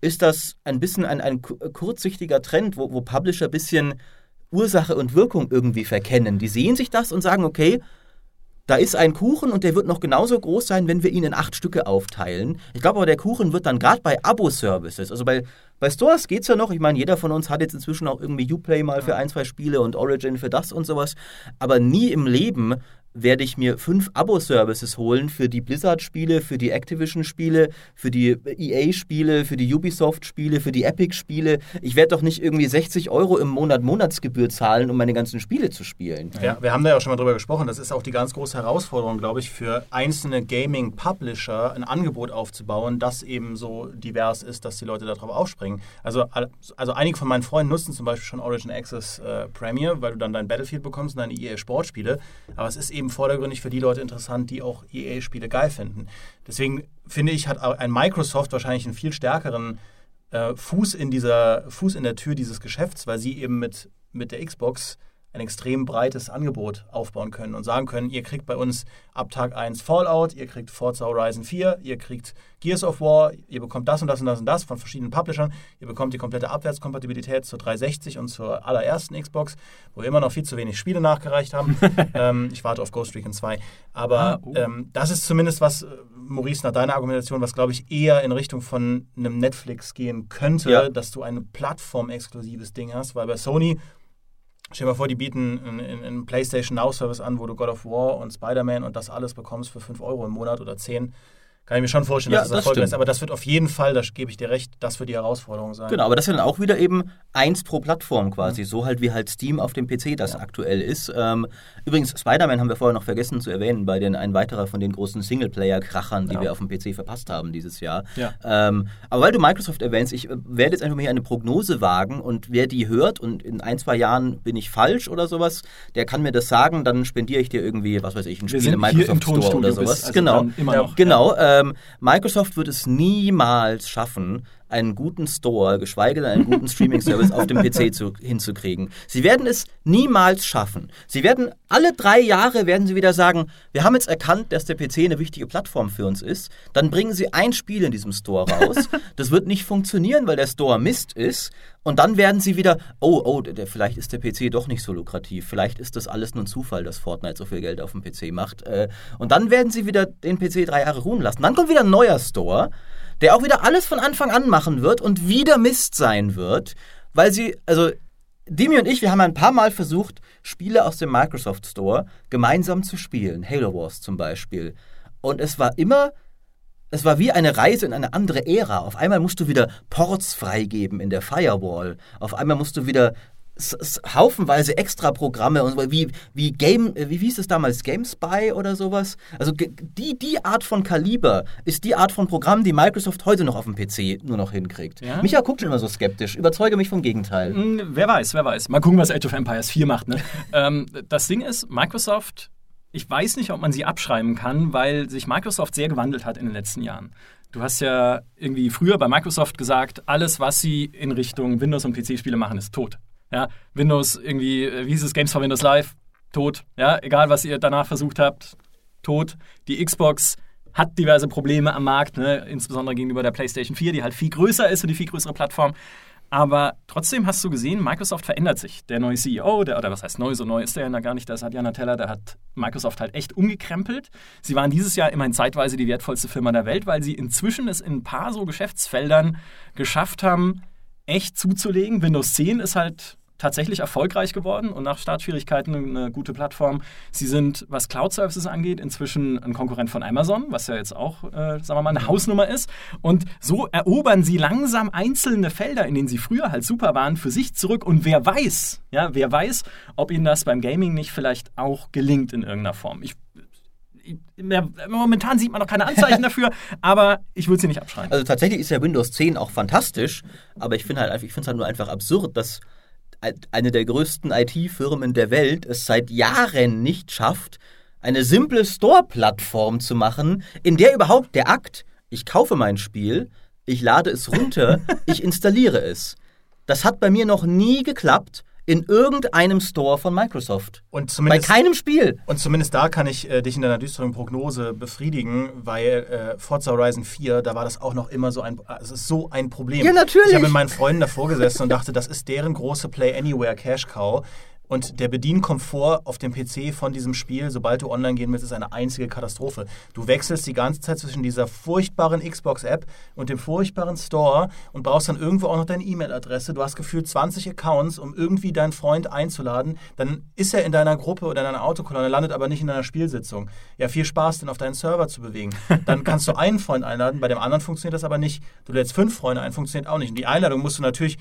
ist das ein bisschen ein, ein kurzsichtiger Trend, wo, wo Publisher ein bisschen Ursache und Wirkung irgendwie verkennen. Die sehen sich das und sagen, okay, da ist ein Kuchen und der wird noch genauso groß sein, wenn wir ihn in acht Stücke aufteilen. Ich glaube aber, der Kuchen wird dann gerade bei Abo-Services, also bei, bei Stores geht es ja noch. Ich meine, jeder von uns hat jetzt inzwischen auch irgendwie Uplay mal für ein, zwei Spiele und Origin für das und sowas. Aber nie im Leben werde ich mir fünf Abo-Services holen für die Blizzard-Spiele, für die Activision-Spiele, für die EA-Spiele, für die Ubisoft-Spiele, für die Epic-Spiele. Ich werde doch nicht irgendwie 60 Euro im Monat Monatsgebühr zahlen, um meine ganzen Spiele zu spielen. Ja, wir haben da ja auch schon mal drüber gesprochen. Das ist auch die ganz große Herausforderung, glaube ich, für einzelne Gaming-Publisher ein Angebot aufzubauen, das eben so divers ist, dass die Leute darauf aufspringen. Also, also einige von meinen Freunden nutzen zum Beispiel schon Origin Access äh, Premier, weil du dann dein Battlefield bekommst und deine EA-Sportspiele. Aber es ist eben vordergründig für die Leute interessant, die auch EA-Spiele geil finden. Deswegen finde ich, hat ein Microsoft wahrscheinlich einen viel stärkeren äh, Fuß, in dieser, Fuß in der Tür dieses Geschäfts, weil sie eben mit, mit der Xbox ein extrem breites Angebot aufbauen können und sagen können, ihr kriegt bei uns ab Tag 1 Fallout, ihr kriegt Forza Horizon 4, ihr kriegt Gears of War, ihr bekommt das und das und das und das von verschiedenen Publishern, ihr bekommt die komplette Abwärtskompatibilität zur 360 und zur allerersten Xbox, wo wir immer noch viel zu wenig Spiele nachgereicht haben. ähm, ich warte auf Ghost Recon 2. Aber ah, oh. ähm, das ist zumindest was, äh, Maurice, nach deiner Argumentation, was glaube ich eher in Richtung von einem Netflix gehen könnte, ja. dass du ein plattformexklusives Ding hast, weil bei Sony Stell dir mal vor, die bieten einen, einen PlayStation Now Service an, wo du God of War und Spider-Man und das alles bekommst für 5 Euro im Monat oder 10 kann ich mir schon vorstellen, dass ja, das erfolgreich ist. Aber das wird auf jeden Fall, da gebe ich dir recht, das wird die Herausforderung sein. Genau, aber das ist dann auch wieder eben eins pro Plattform quasi. Mhm. So halt wie halt Steam auf dem PC das ja. aktuell ist. Ähm, übrigens, Spider-Man haben wir vorher noch vergessen zu erwähnen, bei den ein weiterer von den großen Singleplayer-Krachern, die ja. wir auf dem PC verpasst haben dieses Jahr. Ähm, aber weil du Microsoft erwähnst, ich äh, werde jetzt einfach mal hier eine Prognose wagen und wer die hört und in ein, zwei Jahren bin ich falsch oder sowas, der kann mir das sagen, dann spendiere ich dir irgendwie, was weiß ich, ein Spiel im Microsoft Store oder sowas. Also genau. Immer noch. Genau. Ähm, Microsoft wird es niemals schaffen, einen guten Store, geschweige denn einen guten Streaming-Service auf dem PC zu, hinzukriegen. Sie werden es niemals schaffen. Sie werden alle drei Jahre werden sie wieder sagen, wir haben jetzt erkannt, dass der PC eine wichtige Plattform für uns ist. Dann bringen sie ein Spiel in diesem Store raus. Das wird nicht funktionieren, weil der Store Mist ist. Und dann werden sie wieder, oh, oh, der, vielleicht ist der PC doch nicht so lukrativ. Vielleicht ist das alles nur ein Zufall, dass Fortnite so viel Geld auf dem PC macht. Äh, und dann werden sie wieder den PC drei Jahre ruhen lassen. Dann kommt wieder ein neuer Store der auch wieder alles von Anfang an machen wird und wieder Mist sein wird, weil sie, also Dimi und ich, wir haben ein paar Mal versucht, Spiele aus dem Microsoft Store gemeinsam zu spielen. Halo Wars zum Beispiel. Und es war immer, es war wie eine Reise in eine andere Ära. Auf einmal musst du wieder Ports freigeben in der Firewall. Auf einmal musst du wieder haufenweise Extra-Programme und wie, wie Game, wie hieß es damals, GameSpy oder sowas? Also die, die Art von Kaliber ist die Art von Programm, die Microsoft heute noch auf dem PC nur noch hinkriegt. Ja? Micha guckt schon immer so skeptisch. Überzeuge mich vom Gegenteil. Hm, wer weiß, wer weiß. Mal gucken, was Age of Empires 4 macht. Ne? ähm, das Ding ist, Microsoft, ich weiß nicht, ob man sie abschreiben kann, weil sich Microsoft sehr gewandelt hat in den letzten Jahren. Du hast ja irgendwie früher bei Microsoft gesagt, alles, was sie in Richtung Windows- und PC-Spiele machen, ist tot. Ja, Windows irgendwie, äh, wie hieß es, Games for Windows Live, tot. Ja, egal was ihr danach versucht habt, tot. Die Xbox hat diverse Probleme am Markt, ne? insbesondere gegenüber der PlayStation 4, die halt viel größer ist und die viel größere Plattform. Aber trotzdem hast du gesehen, Microsoft verändert sich. Der neue CEO, der, oder was heißt neu, so neu ist der ja gar nicht, hat Jana Teller, der hat Microsoft halt echt umgekrempelt. Sie waren dieses Jahr immerhin zeitweise die wertvollste Firma der Welt, weil sie inzwischen es in ein paar so Geschäftsfeldern geschafft haben, echt zuzulegen. Windows 10 ist halt tatsächlich erfolgreich geworden und nach Startschwierigkeiten eine gute Plattform. Sie sind, was Cloud-Services angeht, inzwischen ein Konkurrent von Amazon, was ja jetzt auch, äh, sagen wir mal, eine Hausnummer ist. Und so erobern sie langsam einzelne Felder, in denen sie früher halt super waren, für sich zurück. Und wer weiß, ja, wer weiß, ob ihnen das beim Gaming nicht vielleicht auch gelingt in irgendeiner Form. Ich momentan sieht man noch keine Anzeichen dafür, aber ich würde sie nicht abschreiben. Also tatsächlich ist ja Windows 10 auch fantastisch, aber ich finde halt ich finde es halt nur einfach absurd, dass eine der größten IT-Firmen der Welt es seit Jahren nicht schafft, eine simple Store-Plattform zu machen, in der überhaupt der Akt, ich kaufe mein Spiel, ich lade es runter, ich installiere es. Das hat bei mir noch nie geklappt in irgendeinem Store von Microsoft. Und Bei keinem Spiel. Und zumindest da kann ich äh, dich in deiner düsteren Prognose befriedigen, weil äh, Forza Horizon 4, da war das auch noch immer so ein, es ist so ein Problem. Ja, natürlich. Ich habe mit meinen Freunden davor gesessen und dachte, das ist deren große Play Anywhere Cash Cow. Und der Bedienkomfort auf dem PC von diesem Spiel, sobald du online gehen willst, ist eine einzige Katastrophe. Du wechselst die ganze Zeit zwischen dieser furchtbaren Xbox-App und dem furchtbaren Store und brauchst dann irgendwo auch noch deine E-Mail-Adresse. Du hast gefühlt 20 Accounts, um irgendwie deinen Freund einzuladen. Dann ist er in deiner Gruppe oder in deiner Autokolonne, landet aber nicht in deiner Spielsitzung. Ja, viel Spaß, den auf deinen Server zu bewegen. Dann kannst du einen Freund einladen, bei dem anderen funktioniert das aber nicht. Du lädst fünf Freunde ein, funktioniert auch nicht. Und die Einladung musst du natürlich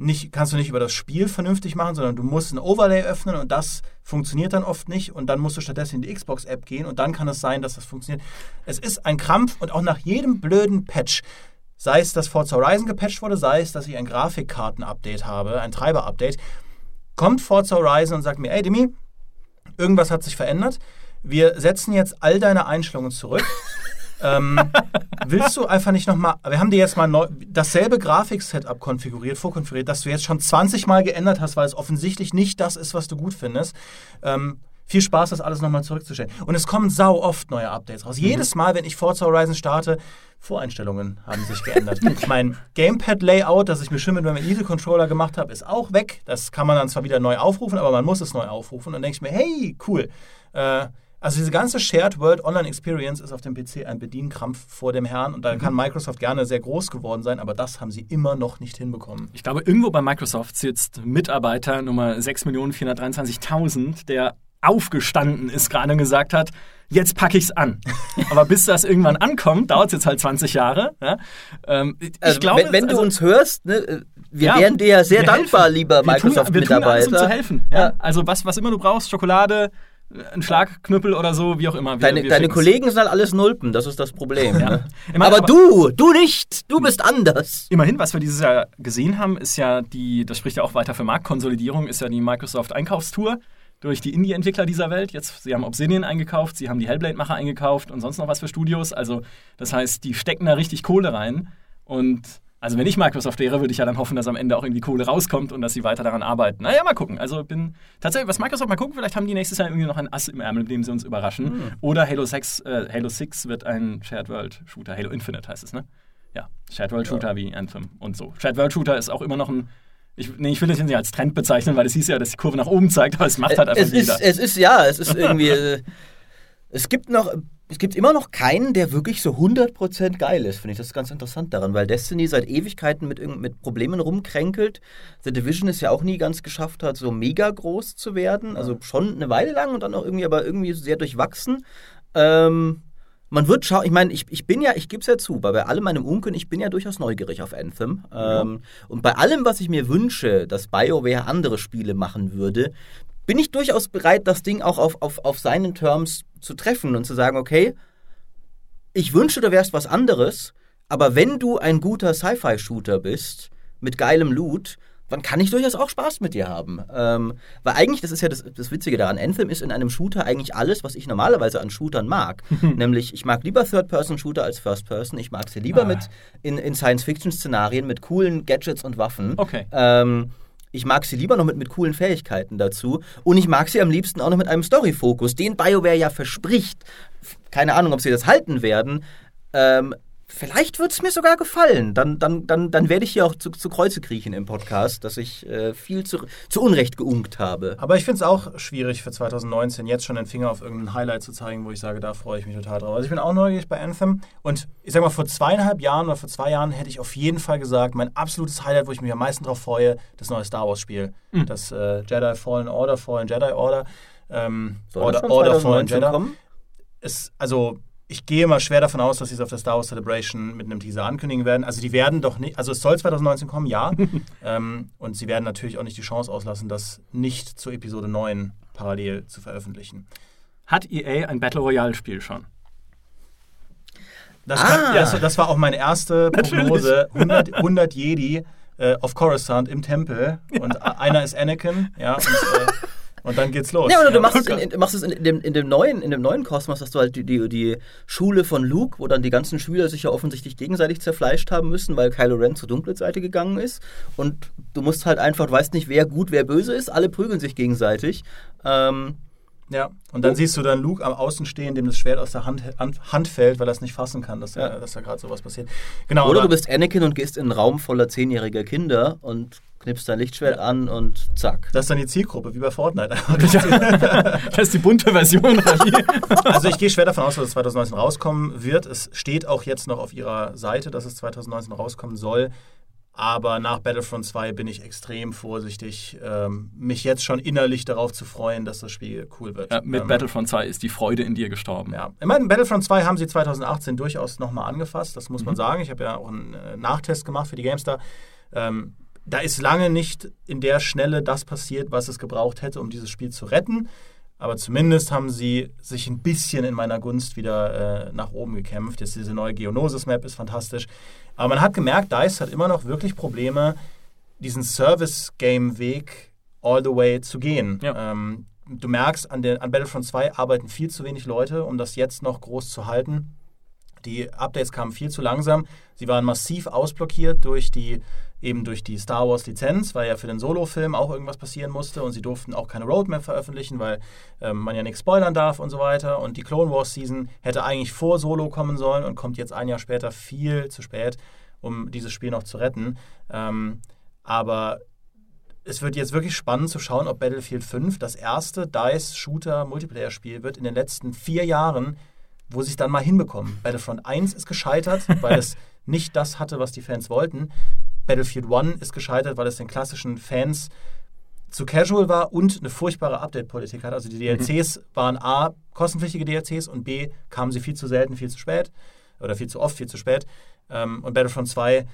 nicht, kannst du nicht über das Spiel vernünftig machen, sondern du musst ein Overlay öffnen und das funktioniert dann oft nicht und dann musst du stattdessen in die Xbox-App gehen und dann kann es sein, dass das funktioniert. Es ist ein Krampf und auch nach jedem blöden Patch, sei es, dass Forza Horizon gepatcht wurde, sei es, dass ich ein Grafikkarten-Update habe, ein Treiber-Update, kommt Forza Horizon und sagt mir, ey Demi, irgendwas hat sich verändert. Wir setzen jetzt all deine Einstellungen zurück. Ähm, willst du einfach nicht nochmal, wir haben dir jetzt mal neu, dasselbe Grafik-Setup konfiguriert, vorkonfiguriert, das du jetzt schon 20 Mal geändert hast, weil es offensichtlich nicht das ist, was du gut findest. Ähm, viel Spaß, das alles nochmal zurückzustellen. Und es kommen sau oft neue Updates raus. Mhm. Jedes Mal, wenn ich Forza Horizon starte, Voreinstellungen haben sich geändert. mein Gamepad-Layout, das ich mir schön mit meinem Elite-Controller gemacht habe, ist auch weg. Das kann man dann zwar wieder neu aufrufen, aber man muss es neu aufrufen. Und dann denke ich mir, hey, cool. Äh, also diese ganze Shared World Online Experience ist auf dem PC ein Bedienkrampf vor dem Herrn und da mhm. kann Microsoft gerne sehr groß geworden sein, aber das haben sie immer noch nicht hinbekommen. Ich glaube, irgendwo bei Microsoft sitzt Mitarbeiter Nummer 6.423.000, der aufgestanden ist gerade und gesagt hat, jetzt packe ich es an. Aber bis das irgendwann ankommt, dauert es jetzt halt 20 Jahre. Ja? Ähm, ich also, glaube, wenn, wenn also, du uns hörst, ne, wir ja, wären dir ja sehr dankbar, helfen. lieber Microsoft-Mitarbeiter. um zu helfen. Ja? ja? Also was, was immer du brauchst, Schokolade, ein Schlagknüppel oder so, wie auch immer. Wir, deine, wir deine Kollegen sind halt alles Nulpen, das ist das Problem. Ja. Ne? Meine, aber, aber, du, du nicht, du bist anders. Immerhin, was wir dieses Jahr gesehen haben, ist ja die, das spricht ja auch weiter für Marktkonsolidierung, ist ja die Microsoft Einkaufstour durch die Indie-Entwickler dieser Welt. Jetzt, sie haben Obsidian eingekauft, sie haben die Hellblade-Macher eingekauft und sonst noch was für Studios. Also, das heißt, die stecken da richtig Kohle rein. Und also, wenn ich Microsoft wäre, würde ich ja dann hoffen, dass am Ende auch irgendwie Kohle rauskommt und dass sie weiter daran arbeiten. Naja, mal gucken. Also, bin tatsächlich, was Microsoft mal gucken, vielleicht haben die nächstes Jahr irgendwie noch ein Ass im Ärmel, mit dem sie uns überraschen. Mhm. Oder Halo 6, äh, Halo 6 wird ein Shared World Shooter. Halo Infinite heißt es, ne? Ja, Shared World Shooter ja. wie Anthem und so. Shared World Shooter ist auch immer noch ein ich, nee, ich will das nicht als Trend bezeichnen, weil es hieß ja, dass die Kurve nach oben zeigt, aber es macht halt einfach es jeder. Ist, es ist, ja, es ist irgendwie. Äh, es gibt noch. Es gibt immer noch keinen, der wirklich so 100% geil ist, finde ich. Das ist ganz interessant daran, weil Destiny seit Ewigkeiten mit, mit Problemen rumkränkelt. The Division es ja auch nie ganz geschafft hat, so mega groß zu werden. Also schon eine Weile lang und dann auch irgendwie, aber irgendwie sehr durchwachsen. Ähm, man wird schauen, ich meine, ich, ich bin ja, ich gebe es ja zu, bei, bei allem meinem Unken, ich bin ja durchaus neugierig auf Anthem. Ja. Ähm, und bei allem, was ich mir wünsche, dass BioWare andere Spiele machen würde, bin ich durchaus bereit, das Ding auch auf, auf, auf seinen Terms zu treffen und zu sagen, okay, ich wünsche, du wärst was anderes, aber wenn du ein guter Sci-Fi-Shooter bist, mit geilem Loot, dann kann ich durchaus auch Spaß mit dir haben. Ähm, weil eigentlich, das ist ja das, das, Witzige daran, Anthem ist in einem Shooter eigentlich alles, was ich normalerweise an Shootern mag. Nämlich, ich mag lieber Third-Person-Shooter als First-Person. Ich mag sie lieber ah. mit in, in Science-Fiction-Szenarien mit coolen Gadgets und Waffen. Okay. Ähm, ich mag sie lieber noch mit, mit coolen Fähigkeiten dazu. Und ich mag sie am liebsten auch noch mit einem Story-Fokus, den BioWare ja verspricht. Keine Ahnung, ob sie das halten werden. Ähm, Vielleicht wird es mir sogar gefallen. Dann, dann, dann, dann werde ich hier auch zu, zu Kreuze kriechen im Podcast, dass ich äh, viel zu, zu Unrecht geunkt habe. Aber ich finde es auch schwierig für 2019 jetzt schon den Finger auf irgendein Highlight zu zeigen, wo ich sage, da freue ich mich total drauf. Also ich bin auch neugierig bei Anthem und ich sage mal, vor zweieinhalb Jahren oder vor zwei Jahren hätte ich auf jeden Fall gesagt, mein absolutes Highlight, wo ich mich am meisten drauf freue, das neue Star Wars Spiel. Mhm. Das äh, Jedi Fallen Order, Fallen Jedi Order. Ähm, Order, Order Fallen Jedi. Kommen? Ist, also ich gehe mal schwer davon aus, dass sie es auf der Star Wars Celebration mit einem Teaser ankündigen werden. Also die werden doch nicht, also es soll 2019 kommen, ja. ähm, und sie werden natürlich auch nicht die Chance auslassen, das nicht zur Episode 9 parallel zu veröffentlichen. Hat EA ein Battle Royale Spiel schon? Das, ah. kann, ja, das, war auch meine erste Prognose. 100, 100 Jedi äh, auf Coruscant im Tempel und ja. einer ist Anakin, ja. Und, äh, und dann geht's los. Ja, oder du machst es, in, in, machst es in, dem, in, dem neuen, in dem neuen Kosmos, hast du halt die, die, die Schule von Luke, wo dann die ganzen Schüler sich ja offensichtlich gegenseitig zerfleischt haben müssen, weil Kylo Ren zur dunklen Seite gegangen ist. Und du musst halt einfach, du weißt nicht, wer gut, wer böse ist, alle prügeln sich gegenseitig. Ähm, ja, und dann oh. siehst du dann Luke am Außen stehen, dem das Schwert aus der Hand, Hand fällt, weil er es nicht fassen kann, dass, ja. da, dass da gerade sowas passiert. Genau, Oder du bist Anakin und gehst in einen Raum voller zehnjähriger Kinder und knippst dein Lichtschwert ja. an und zack. Das ist dann die Zielgruppe, wie bei Fortnite. das ist die bunte Version. also ich gehe schwer davon aus, dass es 2019 rauskommen wird. Es steht auch jetzt noch auf ihrer Seite, dass es 2019 rauskommen soll. Aber nach Battlefront 2 bin ich extrem vorsichtig, ähm, mich jetzt schon innerlich darauf zu freuen, dass das Spiel cool wird. Ja, mit ähm, Battlefront 2 ist die Freude in dir gestorben. Ja, ich meine, Battlefront 2 haben sie 2018 durchaus nochmal angefasst, das muss mhm. man sagen. Ich habe ja auch einen äh, Nachtest gemacht für die GameStar. Ähm, da ist lange nicht in der Schnelle das passiert, was es gebraucht hätte, um dieses Spiel zu retten. Aber zumindest haben sie sich ein bisschen in meiner Gunst wieder äh, nach oben gekämpft. Jetzt diese neue Geonosis-Map ist fantastisch. Aber man hat gemerkt, DICE hat immer noch wirklich Probleme, diesen Service-Game-Weg all the way zu gehen. Ja. Ähm, du merkst, an, der, an Battlefront 2 arbeiten viel zu wenig Leute, um das jetzt noch groß zu halten. Die Updates kamen viel zu langsam. Sie waren massiv ausblockiert durch die eben durch die Star Wars Lizenz, weil ja für den Solo-Film auch irgendwas passieren musste und sie durften auch keine Roadmap veröffentlichen, weil ähm, man ja nichts spoilern darf und so weiter. Und die Clone Wars Season hätte eigentlich vor Solo kommen sollen und kommt jetzt ein Jahr später viel zu spät, um dieses Spiel noch zu retten. Ähm, aber es wird jetzt wirklich spannend zu schauen, ob Battlefield 5 das erste DICE-Shooter-Multiplayer-Spiel wird in den letzten vier Jahren, wo sie es dann mal hinbekommen. Battlefront 1 ist gescheitert, weil es nicht das hatte, was die Fans wollten. Battlefield 1 ist gescheitert, weil es den klassischen Fans zu casual war und eine furchtbare Update-Politik hat. Also die DLCs mhm. waren A, kostenpflichtige DLCs und B, kamen sie viel zu selten, viel zu spät oder viel zu oft, viel zu spät. Ähm, und Battlefront 2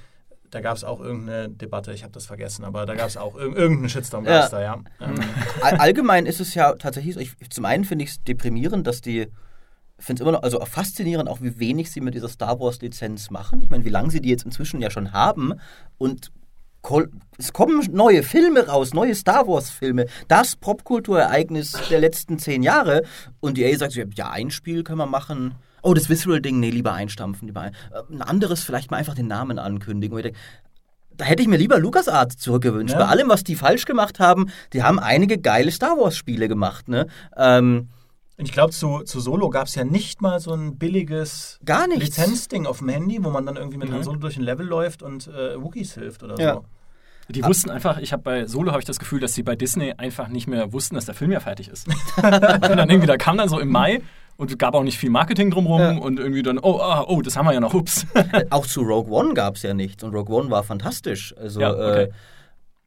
da gab es auch irgendeine Debatte, ich habe das vergessen, aber da gab es auch irg irgendeinen Shitstorm, ja. da, ja. Ähm. Allgemein ist es ja tatsächlich, ich, zum einen finde ich es deprimierend, dass die finde es immer noch, also faszinierend auch, wie wenig sie mit dieser Star Wars-Lizenz machen. Ich meine, wie lange sie die jetzt inzwischen ja schon haben und es kommen neue Filme raus, neue Star Wars-Filme, das Popkulturereignis der letzten zehn Jahre. Und die EA sagt, ja, ein Spiel können wir machen. Oh, das Visceral-Ding, nee, lieber einstampfen. Lieber ein, äh, ein anderes vielleicht mal einfach den Namen ankündigen. Denke, da hätte ich mir lieber LucasArts zurückgewünscht. Ja. Bei allem, was die falsch gemacht haben, die haben einige geile Star Wars-Spiele gemacht. Ne? Ähm, ich glaube, zu, zu Solo gab es ja nicht mal so ein billiges Gar Lizenzding auf dem Handy, wo man dann irgendwie mit mhm. Han Solo durch ein Level läuft und äh, Wookies hilft oder ja. so. Die ah. wussten einfach, ich habe bei Solo habe ich das Gefühl, dass sie bei Disney einfach nicht mehr wussten, dass der Film ja fertig ist. und dann irgendwie, da kam dann so im Mai und gab auch nicht viel Marketing drumherum ja. und irgendwie dann, oh, ah, oh, das haben wir ja noch, ups. auch zu Rogue One gab es ja nichts und Rogue One war fantastisch. Also, ja, okay. äh,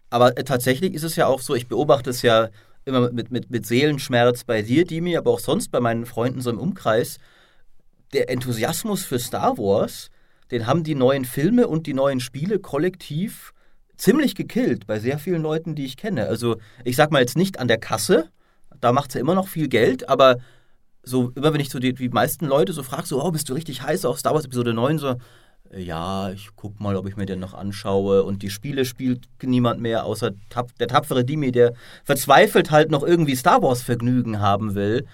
aber äh, tatsächlich ist es ja auch so, ich beobachte es ja immer mit, mit, mit Seelenschmerz bei dir, Dimi, aber auch sonst bei meinen Freunden so im Umkreis. Der Enthusiasmus für Star Wars, den haben die neuen Filme und die neuen Spiele kollektiv ziemlich gekillt bei sehr vielen Leuten, die ich kenne. Also ich sag mal jetzt nicht an der Kasse, da macht sie ja immer noch viel Geld, aber so immer wenn ich so die, die meisten Leute so frage, so, oh, bist du richtig heiß auf Star Wars Episode 9, so, ja, ich guck mal, ob ich mir den noch anschaue. Und die Spiele spielt niemand mehr, außer der tapfere Dimi, der verzweifelt halt noch irgendwie Star Wars-Vergnügen haben will.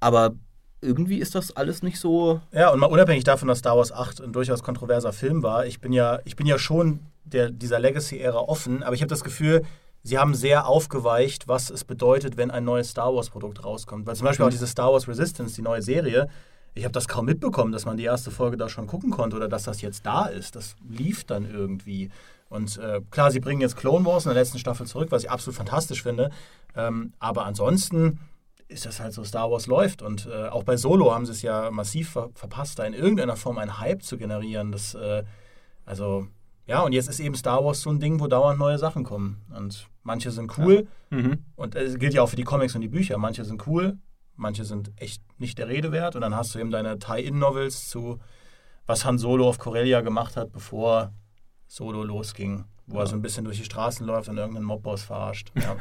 Aber irgendwie ist das alles nicht so. Ja, und mal unabhängig davon, dass Star Wars 8 ein durchaus kontroverser Film war, ich bin ja, ich bin ja schon der, dieser Legacy-Ära offen, aber ich habe das Gefühl, sie haben sehr aufgeweicht, was es bedeutet, wenn ein neues Star Wars-Produkt rauskommt. Weil zum Beispiel mhm. auch diese Star Wars Resistance, die neue Serie, ich habe das kaum mitbekommen, dass man die erste Folge da schon gucken konnte oder dass das jetzt da ist. Das lief dann irgendwie. Und äh, klar, sie bringen jetzt Clone Wars in der letzten Staffel zurück, was ich absolut fantastisch finde. Ähm, aber ansonsten ist das halt so, Star Wars läuft. Und äh, auch bei Solo haben sie es ja massiv ver verpasst, da in irgendeiner Form einen Hype zu generieren. Das, äh, also, ja, und jetzt ist eben Star Wars so ein Ding, wo dauernd neue Sachen kommen. Und manche sind cool. Ja. Mhm. Und es äh, gilt ja auch für die Comics und die Bücher. Manche sind cool, manche sind echt nicht der Rede wert. Und dann hast du eben deine Tie-In-Novels zu, was Han Solo auf Corellia gemacht hat, bevor Solo losging wo er so ein bisschen durch die Straßen läuft und irgendeinen Mobboss verarscht. Ja,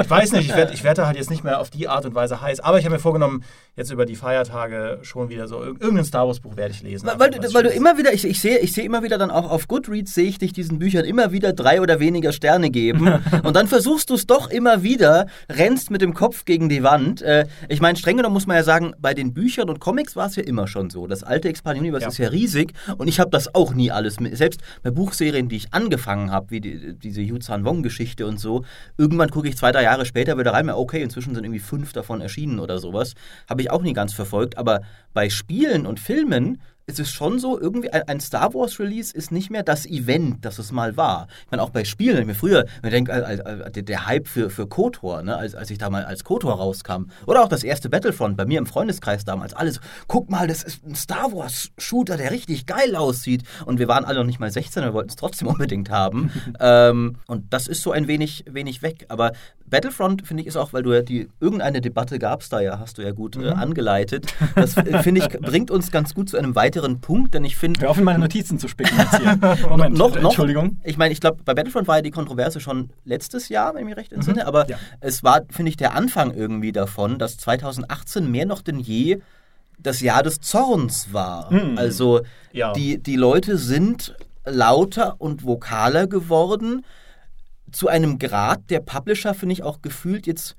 ich weiß nicht, ich werde ich werd da halt jetzt nicht mehr auf die Art und Weise heiß, aber ich habe mir vorgenommen, jetzt über die Feiertage schon wieder so irgendein Star Wars Buch werde ich lesen. Weil, weil, du, weil du immer wieder, ich, ich sehe ich seh immer wieder dann auch auf Goodreads, sehe ich dich diesen Büchern immer wieder drei oder weniger Sterne geben und dann versuchst du es doch immer wieder, rennst mit dem Kopf gegen die Wand. Äh, ich meine, streng genommen muss man ja sagen, bei den Büchern und Comics war es ja immer schon so. Das alte Expanded Universe ja. ist ja riesig und ich habe das auch nie alles, mit, selbst bei Buchserien, die ich angefangen habe, wie die, diese Yuzhan Wong-Geschichte und so, irgendwann gucke ich zwei, drei Jahre später wieder rein, okay, inzwischen sind irgendwie fünf davon erschienen oder sowas. Habe ich auch nie ganz verfolgt, aber bei Spielen und Filmen es ist schon so, irgendwie ein, Star Wars Release ist nicht mehr das Event, das es mal war. Ich meine, auch bei Spielen, mir früher, ich denke, der, der Hype für, für KOTOR, ne, als, als ich da mal als KOTOR rauskam, oder auch das erste Battlefront bei mir im Freundeskreis damals, alles, guck mal, das ist ein Star Wars Shooter, der richtig geil aussieht. Und wir waren alle noch nicht mal 16, wir wollten es trotzdem unbedingt haben. ähm, und das ist so ein wenig, wenig weg. Aber Battlefront, finde ich, ist auch, weil du ja die, irgendeine Debatte gab es da ja, hast du ja gut äh, mhm. äh, angeleitet. Das, äh, finde ich, bringt uns ganz gut zu einem weiteren Punkt, denn ich finde... Hör auf, in meine Notizen zu spicken jetzt hier. Moment, noch, noch, Entschuldigung. Ich meine, ich glaube, bei Battlefront war ja die Kontroverse schon letztes Jahr, wenn ich mich recht entsinne, mhm. aber ja. es war, finde ich, der Anfang irgendwie davon, dass 2018 mehr noch denn je das Jahr des Zorns war. Mhm. Also ja. die, die Leute sind lauter und vokaler geworden zu einem Grad, der Publisher, finde ich, auch gefühlt jetzt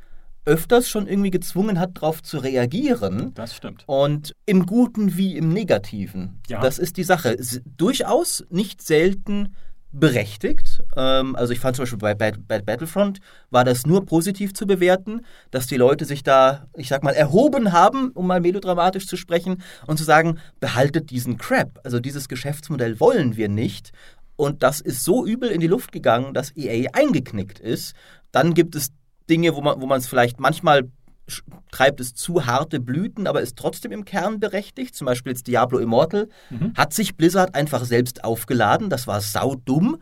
öfters schon irgendwie gezwungen hat, darauf zu reagieren. Das stimmt. Und im Guten wie im Negativen. Ja. Das ist die Sache. S durchaus nicht selten berechtigt. Ähm, also ich fand zum Beispiel bei Bad, Bad Battlefront war das nur positiv zu bewerten, dass die Leute sich da, ich sag mal, erhoben haben, um mal melodramatisch zu sprechen und zu sagen, behaltet diesen Crap. Also dieses Geschäftsmodell wollen wir nicht. Und das ist so übel in die Luft gegangen, dass EA eingeknickt ist. Dann gibt es Dinge, wo man wo man es vielleicht manchmal treibt es zu harte Blüten, aber ist trotzdem im Kern berechtigt. Zum Beispiel jetzt Diablo Immortal hat sich Blizzard einfach selbst aufgeladen. Das war saudumm.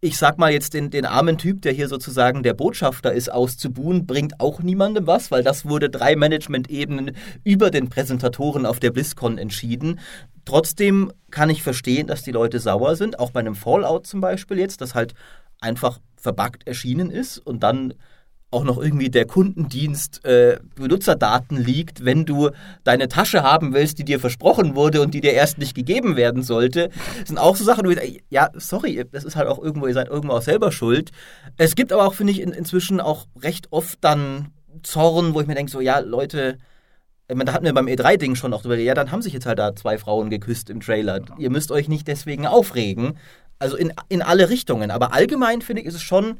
Ich sag mal jetzt den, den armen Typ, der hier sozusagen der Botschafter ist, auszubuhen, bringt auch niemandem was, weil das wurde drei Management-Ebenen über den Präsentatoren auf der BlizzCon entschieden. Trotzdem kann ich verstehen, dass die Leute sauer sind, auch bei einem Fallout zum Beispiel jetzt, das halt einfach verbuggt erschienen ist und dann auch noch irgendwie der Kundendienst äh, Benutzerdaten liegt, wenn du deine Tasche haben willst, die dir versprochen wurde und die dir erst nicht gegeben werden sollte. Das sind auch so Sachen, wo ich ja, sorry, das ist halt auch irgendwo, ihr seid irgendwo auch selber schuld. Es gibt aber auch, finde ich, in, inzwischen auch recht oft dann Zorn, wo ich mir denke, so, ja, Leute, meine, da hatten wir beim E3-Ding schon auch drüber, ja, dann haben sich jetzt halt da zwei Frauen geküsst im Trailer. Ihr müsst euch nicht deswegen aufregen. Also in, in alle Richtungen. Aber allgemein, finde ich, ist es schon,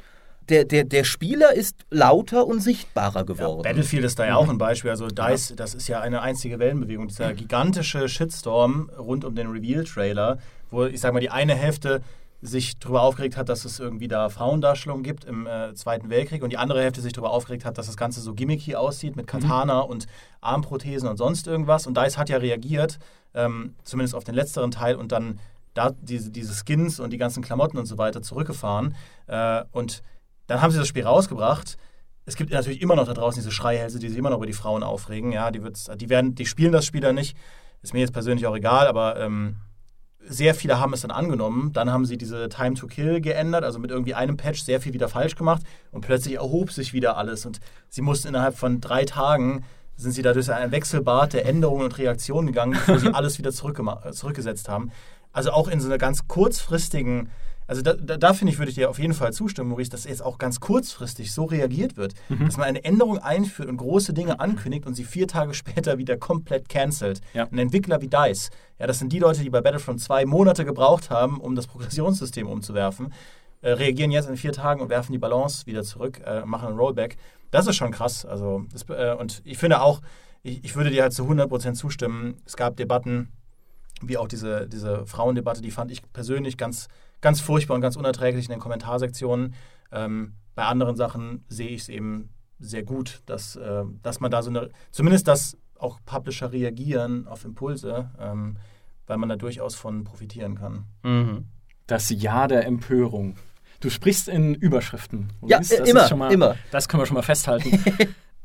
der, der, der Spieler ist lauter und sichtbarer geworden. Battlefield ist da ja auch ein Beispiel. Also DICE, das ist ja eine einzige Wellenbewegung. Dieser gigantische Shitstorm rund um den Reveal-Trailer, wo ich sag mal, die eine Hälfte sich darüber aufgeregt hat, dass es irgendwie da Frauendarstellungen gibt im äh, Zweiten Weltkrieg und die andere Hälfte sich darüber aufgeregt hat, dass das Ganze so gimmicky aussieht mit Katana und Armprothesen und sonst irgendwas. Und DICE hat ja reagiert, ähm, zumindest auf den letzteren Teil und dann da diese, diese Skins und die ganzen Klamotten und so weiter zurückgefahren. Äh, und dann haben sie das Spiel rausgebracht. Es gibt natürlich immer noch da draußen diese Schreihälse, die sich immer noch über die Frauen aufregen. Ja, die, die, werden, die spielen das Spiel dann nicht. Ist mir jetzt persönlich auch egal, aber ähm, sehr viele haben es dann angenommen. Dann haben sie diese Time to Kill geändert, also mit irgendwie einem Patch sehr viel wieder falsch gemacht und plötzlich erhob sich wieder alles. Und sie mussten innerhalb von drei Tagen sind sie da durch ein Wechselbad der Änderungen und Reaktionen gegangen, wo sie alles wieder äh, zurückgesetzt haben. Also auch in so einer ganz kurzfristigen, also da, da, da finde ich, würde ich dir auf jeden Fall zustimmen, Maurice, dass jetzt auch ganz kurzfristig so reagiert wird, dass man eine Änderung einführt und große Dinge ankündigt und sie vier Tage später wieder komplett cancelt. Ja. Ein Entwickler wie DICE, ja, das sind die Leute, die bei Battlefront 2 Monate gebraucht haben, um das Progressionssystem umzuwerfen, äh, reagieren jetzt in vier Tagen und werfen die Balance wieder zurück, äh, machen einen Rollback. Das ist schon krass. Also, das, äh, und ich finde auch, ich, ich würde dir halt zu 100% zustimmen. Es gab Debatten, wie auch diese, diese Frauendebatte, die fand ich persönlich ganz, ganz furchtbar und ganz unerträglich in den Kommentarsektionen. Ähm, bei anderen Sachen sehe ich es eben sehr gut, dass, äh, dass man da so eine, zumindest dass auch Publisher reagieren auf Impulse, ähm, weil man da durchaus von profitieren kann. Mhm. Das Jahr der Empörung. Du sprichst in Überschriften. Ja, das immer, ist schon mal, immer. Das können wir schon mal festhalten.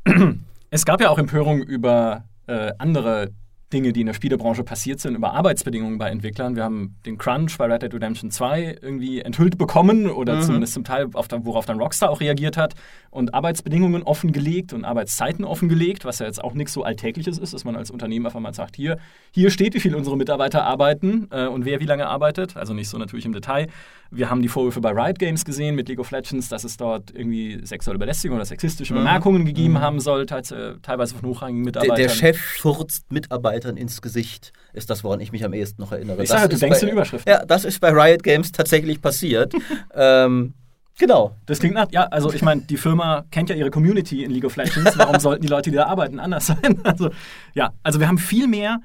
es gab ja auch Empörung über äh, andere Dinge, die in der Spielebranche passiert sind, über Arbeitsbedingungen bei Entwicklern. Wir haben den Crunch bei Red Dead Redemption 2 irgendwie enthüllt bekommen oder Mhm. zumindest zum Teil, auf der, worauf dann Rockstar auch reagiert hat und Arbeitsbedingungen offengelegt und Arbeitszeiten offengelegt, was ja jetzt auch nichts so Alltägliches ist, dass man als Unternehmen einfach mal sagt, hier, hier steht, wie viel unsere Mitarbeiter arbeiten äh, und wer wie lange arbeitet. Also nicht so natürlich im Detail. Wir haben die Vorwürfe bei Riot Games gesehen mit League of Legends, dass es dort irgendwie sexuelle Belästigung oder sexistische Bemerkungen gegeben haben soll, teils, äh, teilweise von hochrangigen Der, Mitarbeitern. der Chef furzt Mitarbeitern ins Gesicht, ist das, woran ich mich am ehesten noch erinnere. Ich sage, du ist denkst bei, in Überschriften. Ja, das ist bei Riot Games tatsächlich passiert. ähm, genau. Das klingt nach, ja, also ich meine, die Firma kennt ja ihre Community in League of Legends. Warum sollten die Leute, die da arbeiten, anders sein? Also, ja, also wir haben viel mehr,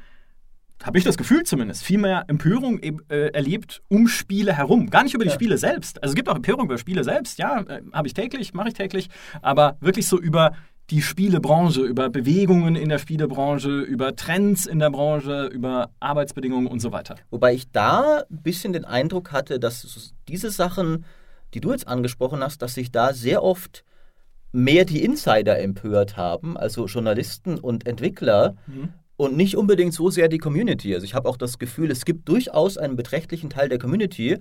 habe ich das Gefühl zumindest, viel mehr Empörung äh, erlebt um Spiele herum. Gar nicht über die Ja. Spiele selbst. Also es gibt auch Empörung über Spiele selbst, ja, äh, habe ich täglich, mache ich täglich, aber wirklich so über die Spielebranche, über Bewegungen in der Spielebranche, über Trends in der Branche, über Arbeitsbedingungen und so weiter. Wobei ich da ein bisschen den Eindruck hatte, dass es- diese Sachen, die du jetzt angesprochen hast, dass sich da sehr oft mehr die Insider empört haben, also Journalisten und Entwickler, und nicht unbedingt so sehr die Community. Also ich habe auch das Gefühl, es gibt durchaus einen beträchtlichen Teil der Community,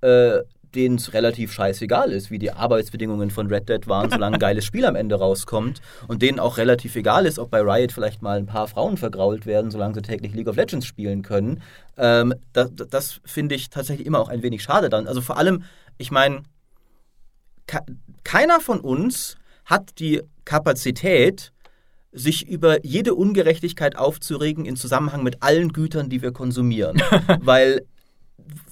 äh, denen es relativ scheißegal ist, wie die Arbeitsbedingungen von Red Dead waren, solange ein geiles Spiel am Ende rauskommt. Und denen auch relativ egal ist, ob bei Riot vielleicht mal ein paar Frauen vergrault werden, solange sie täglich League of Legends spielen können. Ähm, das das finde ich tatsächlich immer auch ein wenig schade dann. Also vor allem, ich meine, ke- keiner von uns hat die Kapazität, sich über jede Ungerechtigkeit aufzuregen in Zusammenhang mit allen Gütern, die wir konsumieren. Weil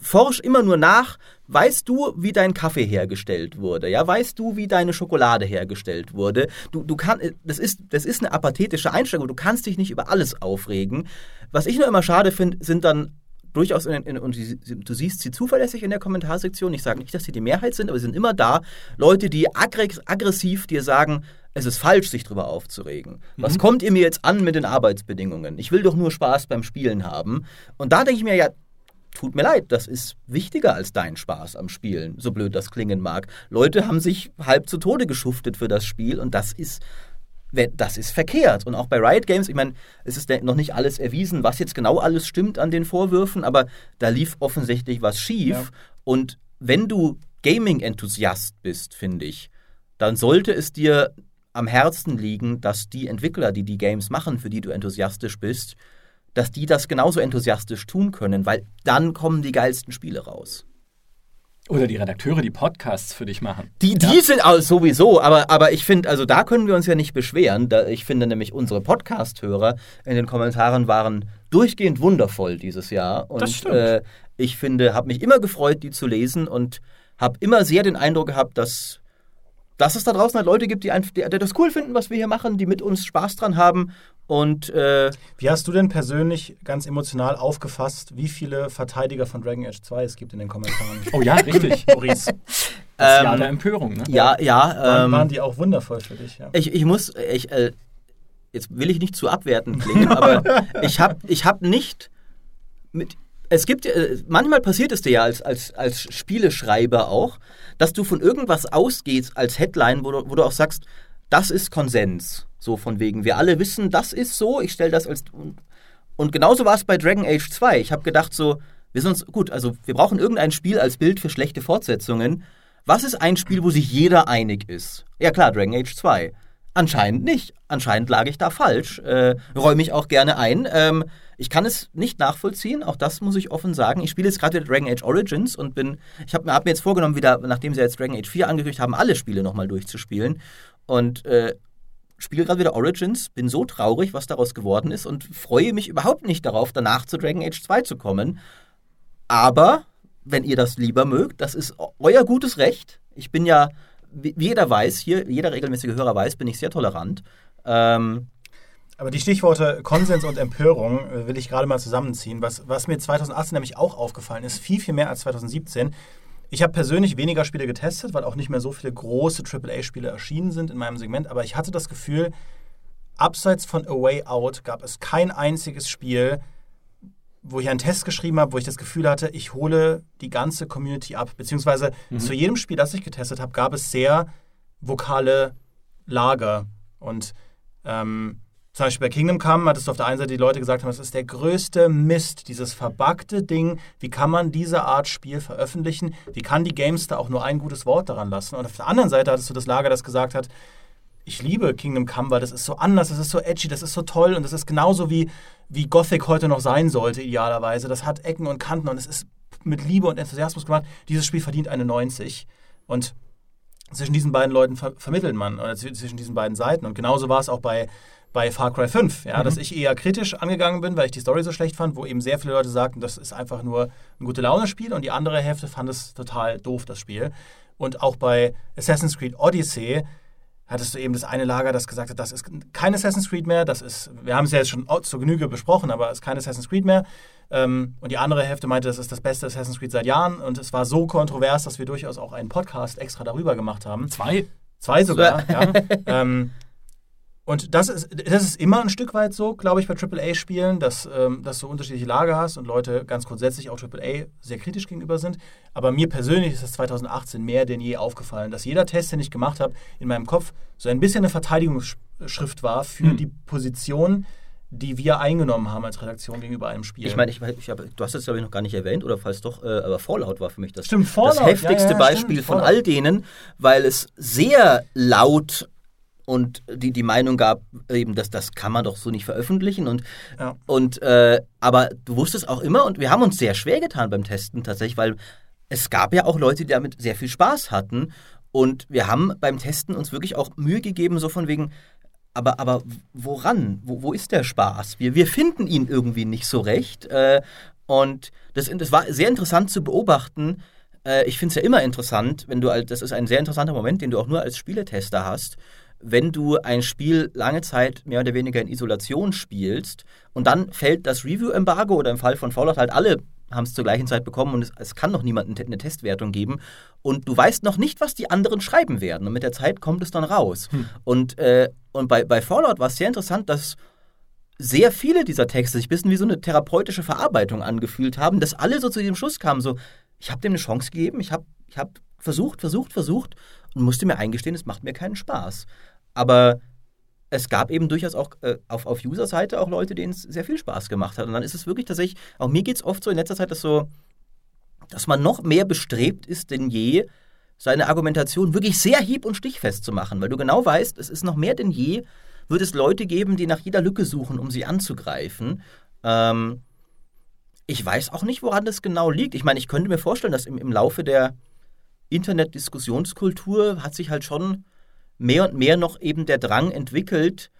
forsch immer nur nach, weißt du, wie dein Kaffee hergestellt wurde? Ja, weißt du, wie deine Schokolade hergestellt wurde? Du, du kann, das ist, das ist eine apathetische Einstellung. Du kannst dich nicht über alles aufregen. Was ich nur immer schade finde, sind dann durchaus, in, in, und du siehst sie zuverlässig in der Kommentarsektion. Ich sage nicht, dass sie die Mehrheit sind, aber sie sind immer da. Leute, die aggressiv dir sagen, es ist falsch, sich darüber aufzuregen. Mhm. Was kommt ihr mir jetzt an mit den Arbeitsbedingungen? Ich will doch nur Spaß beim Spielen haben. Und da denke ich mir, ja, tut mir leid, das ist wichtiger als dein Spaß am Spielen, so blöd das klingen mag. Leute haben sich halb zu Tode geschuftet für das Spiel und das ist das ist verkehrt. Und auch bei Riot Games, ich meine, es ist noch nicht alles erwiesen, was jetzt genau alles stimmt an den Vorwürfen, aber da lief offensichtlich was schief. Ja. Und wenn du Gaming-Enthusiast bist, finde ich, dann sollte es dir am Herzen liegen, dass die Entwickler, die die Games machen, für die du enthusiastisch bist, dass die das genauso enthusiastisch tun können, weil dann kommen die geilsten Spiele raus. Oder die Redakteure, die Podcasts für dich machen. Die, die ja. sind auch sowieso, aber, aber ich finde, also da können wir uns ja nicht beschweren. Da, ich finde nämlich, unsere Podcast-Hörer in den Kommentaren waren durchgehend wundervoll dieses Jahr. Und das stimmt. Äh, ich finde, habe mich immer gefreut, die zu lesen und habe immer sehr den Eindruck gehabt, dass dass es da draußen halt Leute gibt, die, einfach, die, die, das cool finden, was wir hier machen, die mit uns Spaß dran haben. Und äh, wie hast du denn persönlich ganz emotional aufgefasst, wie viele Verteidiger von Dragon Age 2 es gibt in den Kommentaren? Oh ja, richtig, Maurice. Das ähm, Jahr der Empörung, ne? Ja, ja. Waren, ähm, waren die auch wundervoll für dich? Ja. Ich, ich muss, ich, äh, jetzt will ich nicht zu abwertend klingen, aber ich habe ich hab nicht mit es gibt, äh, manchmal passiert es dir ja als, als, als Spieleschreiber auch, dass du von irgendwas ausgehst als Headline, wo du, wo du auch sagst, das ist Konsens. So von wegen, wir alle wissen, das ist so, ich stelle das als. Und genauso war es bei Dragon Age 2. Ich habe gedacht, so, wir sind uns, gut, also wir brauchen irgendein Spiel als Bild für schlechte Fortsetzungen. Was ist ein Spiel, wo sich jeder einig ist? Ja klar, Dragon Age 2. Anscheinend nicht. Anscheinend lag ich da falsch. Äh, räume ich auch gerne ein. Ähm, ich kann es nicht nachvollziehen, auch das muss ich offen sagen. Ich spiele jetzt gerade Dragon Age Origins und bin, ich habe hab mir jetzt vorgenommen, wieder, nachdem sie jetzt Dragon Age 4 angekündigt haben, alle Spiele nochmal durchzuspielen. Und äh, spiele gerade wieder Origins, bin so traurig, was daraus geworden ist und freue mich überhaupt nicht darauf, danach zu Dragon Age 2 zu kommen. Aber, wenn ihr das lieber mögt, das ist euer gutes Recht. Ich bin ja, wie jeder weiß, hier, jeder regelmäßige Hörer weiß, bin ich sehr tolerant. Ähm, aber die Stichworte Konsens und Empörung äh, will ich gerade mal zusammenziehen. Was, was mir 2018 nämlich auch aufgefallen ist, viel, viel mehr als 2017. Ich habe persönlich weniger Spiele getestet, weil auch nicht mehr so viele große AAA-Spiele erschienen sind in meinem Segment. Aber ich hatte das Gefühl, abseits von A Way Out gab es kein einziges Spiel, wo ich einen Test geschrieben habe, wo ich das Gefühl hatte, ich hole die ganze Community ab. Beziehungsweise mhm. zu jedem Spiel, das ich getestet habe, gab es sehr vokale Lager. Und ähm, zum Beispiel bei Kingdom Come hattest du auf der einen Seite die Leute gesagt haben, das ist der größte Mist, dieses verbackte Ding. Wie kann man diese Art Spiel veröffentlichen? Wie kann die Gamester auch nur ein gutes Wort daran lassen? Und auf der anderen Seite hattest du das Lager, das gesagt hat, ich liebe Kingdom Come, weil das ist so anders, das ist so edgy, das ist so toll und das ist genauso wie, wie Gothic heute noch sein sollte, idealerweise. Das hat Ecken und Kanten und es ist mit Liebe und Enthusiasmus gemacht. Dieses Spiel verdient eine 90. Und zwischen diesen beiden Leuten ver vermittelt man, oder zwischen diesen beiden Seiten. Und genauso war es auch bei bei Far Cry 5, ja, mhm. dass ich eher kritisch angegangen bin, weil ich die Story so schlecht fand, wo eben sehr viele Leute sagten, das ist einfach nur ein gute Laune-Spiel und die andere Hälfte fand es total doof, das Spiel. Und auch bei Assassin's Creed Odyssey hattest du eben das eine Lager, das gesagt hat, das ist kein Assassin's Creed mehr, das ist, wir haben es ja jetzt schon zur Genüge besprochen, aber es ist kein Assassin's Creed mehr. Ähm, und die andere Hälfte meinte, das ist das beste Assassin's Creed seit Jahren und es war so kontrovers, dass wir durchaus auch einen Podcast extra darüber gemacht haben. Zwei? Zwei sogar, ja. ähm, und das ist, das ist immer ein Stück weit so, glaube ich, bei AAA-Spielen, dass, ähm, dass du unterschiedliche Lager hast und Leute ganz grundsätzlich auch AAA sehr kritisch gegenüber sind. Aber mir persönlich ist das 2018 mehr denn je aufgefallen, dass jeder Test, den ich gemacht habe, in meinem Kopf so ein bisschen eine Verteidigungsschrift war für hm. die Position, die wir eingenommen haben als Redaktion gegenüber einem Spiel. Ich meine, ich, ich hab, du hast es glaube ich noch gar nicht erwähnt oder falls doch, äh, aber Fallout war für mich das, stimmt, das heftigste ja, ja, Beispiel stimmt, von all denen, weil es sehr laut und die, die Meinung gab, eben, dass das kann man doch so nicht veröffentlichen. Und, ja. und äh, aber du wusstest auch immer, und wir haben uns sehr schwer getan beim Testen tatsächlich, weil es gab ja auch Leute, die damit sehr viel Spaß hatten. Und wir haben beim Testen uns wirklich auch Mühe gegeben, so von wegen, aber, aber woran? Wo, wo ist der Spaß? Wir, wir finden ihn irgendwie nicht so recht. Äh, und das, das war sehr interessant zu beobachten. Äh, ich finde es ja immer interessant, wenn du, das ist ein sehr interessanter Moment, den du auch nur als Spieletester hast, wenn du ein Spiel lange Zeit mehr oder weniger in Isolation spielst und dann fällt das Review-Embargo oder im Fall von Fallout halt alle haben es zur gleichen Zeit bekommen und es, es, kann noch niemand eine Testwertung geben. Und du weißt noch nicht, was die anderen schreiben werden. Und mit der Zeit kommt es dann raus. Hm. Und, äh, und bei, bei Fallout war es sehr interessant, dass sehr viele dieser Texte sich ein bisschen wie so eine therapeutische Verarbeitung angefühlt haben, dass alle so zu diesem Schluss kamen, so, ich habe dem eine Chance gegeben, ich habe ich hab versucht, versucht, versucht und musste mir eingestehen, es macht mir keinen Spaß. Aber es gab eben durchaus auch äh, auf, auf User-Seite auch Leute, denen es sehr viel Spaß gemacht hat. Und dann ist es wirklich tatsächlich, auch mir geht es oft so in letzter Zeit, dass so, dass man noch mehr bestrebt ist denn je, seine Argumentation wirklich sehr hieb- und stichfest zu machen, weil du genau weißt, es ist noch mehr denn je, wird es Leute geben, die nach jeder Lücke suchen, um sie anzugreifen. Ähm, ich weiß auch nicht, woran das genau liegt. Ich meine, ich könnte mir vorstellen, dass im, im Laufe der Internet-Diskussionskultur hat sich halt schon mehr und mehr noch eben der Drang entwickelt,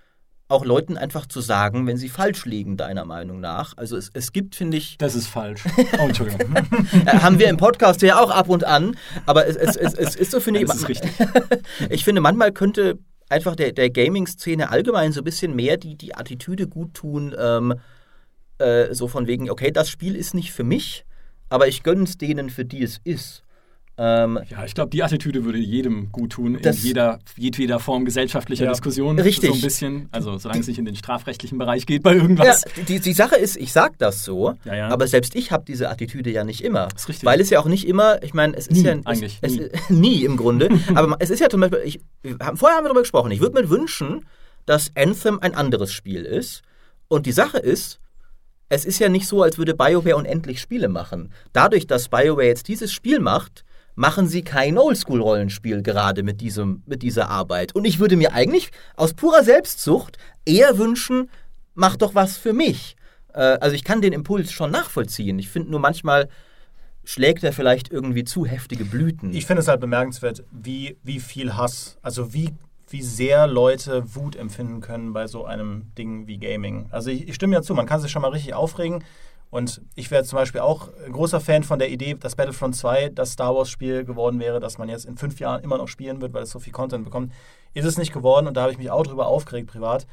auch Leuten einfach zu sagen, wenn sie falsch liegen, deiner Meinung nach. Also es, es gibt, finde ich. Das ist falsch. Oh, Entschuldigung. haben wir im Podcast ja auch ab und an, aber es, es, es, es ist so, finde ich. Das ist richtig. ich finde, manchmal könnte einfach der, der Gaming-Szene allgemein so ein bisschen mehr die, die Attitüde gut tun, ähm, äh, so von wegen, okay, das Spiel ist nicht für mich, aber ich gönne es denen, für die es ist. Ähm, ja, ich glaube, die Attitüde würde jedem gut tun, in jeder, jedweder Form gesellschaftlicher ja. Diskussion. Richtig. So ein bisschen, also solange es nicht in den strafrechtlichen Bereich geht bei irgendwas. Ja, die, die Sache ist, ich sage das so, ja, ja. aber selbst ich habe diese Attitüde ja nicht immer. Das ist richtig. Weil es ja auch nicht immer, ich meine, es ist nie, ja eigentlich. Es, nie. Es, nie im Grunde. aber es ist ja zum Beispiel, ich, vorher haben wir darüber gesprochen, ich würde mir wünschen, dass Anthem ein anderes Spiel ist. Und die Sache ist, es ist ja nicht so, als würde BioWare unendlich Spiele machen. Dadurch, dass BioWare jetzt dieses Spiel macht, machen sie kein Oldschool-Rollenspiel gerade mit, diesem, mit dieser Arbeit. Und ich würde mir eigentlich aus purer Selbstsucht eher wünschen, mach doch was für mich. Äh, also ich kann den Impuls schon nachvollziehen. Ich finde nur manchmal schlägt er vielleicht irgendwie zu heftige Blüten. Ich finde es halt bemerkenswert, wie, wie viel Hass, also wie, wie sehr Leute Wut empfinden können bei so einem Ding wie Gaming. Also ich, ich stimme ja zu, man kann sich schon mal richtig aufregen. Und ich wäre zum Beispiel auch ein großer Fan von der Idee, dass Battlefront 2 das Star Wars-Spiel geworden wäre, das man jetzt in fünf Jahren immer noch spielen wird, weil es so viel Content bekommt. Ist es nicht geworden und da habe ich mich auch drüber aufgeregt privat.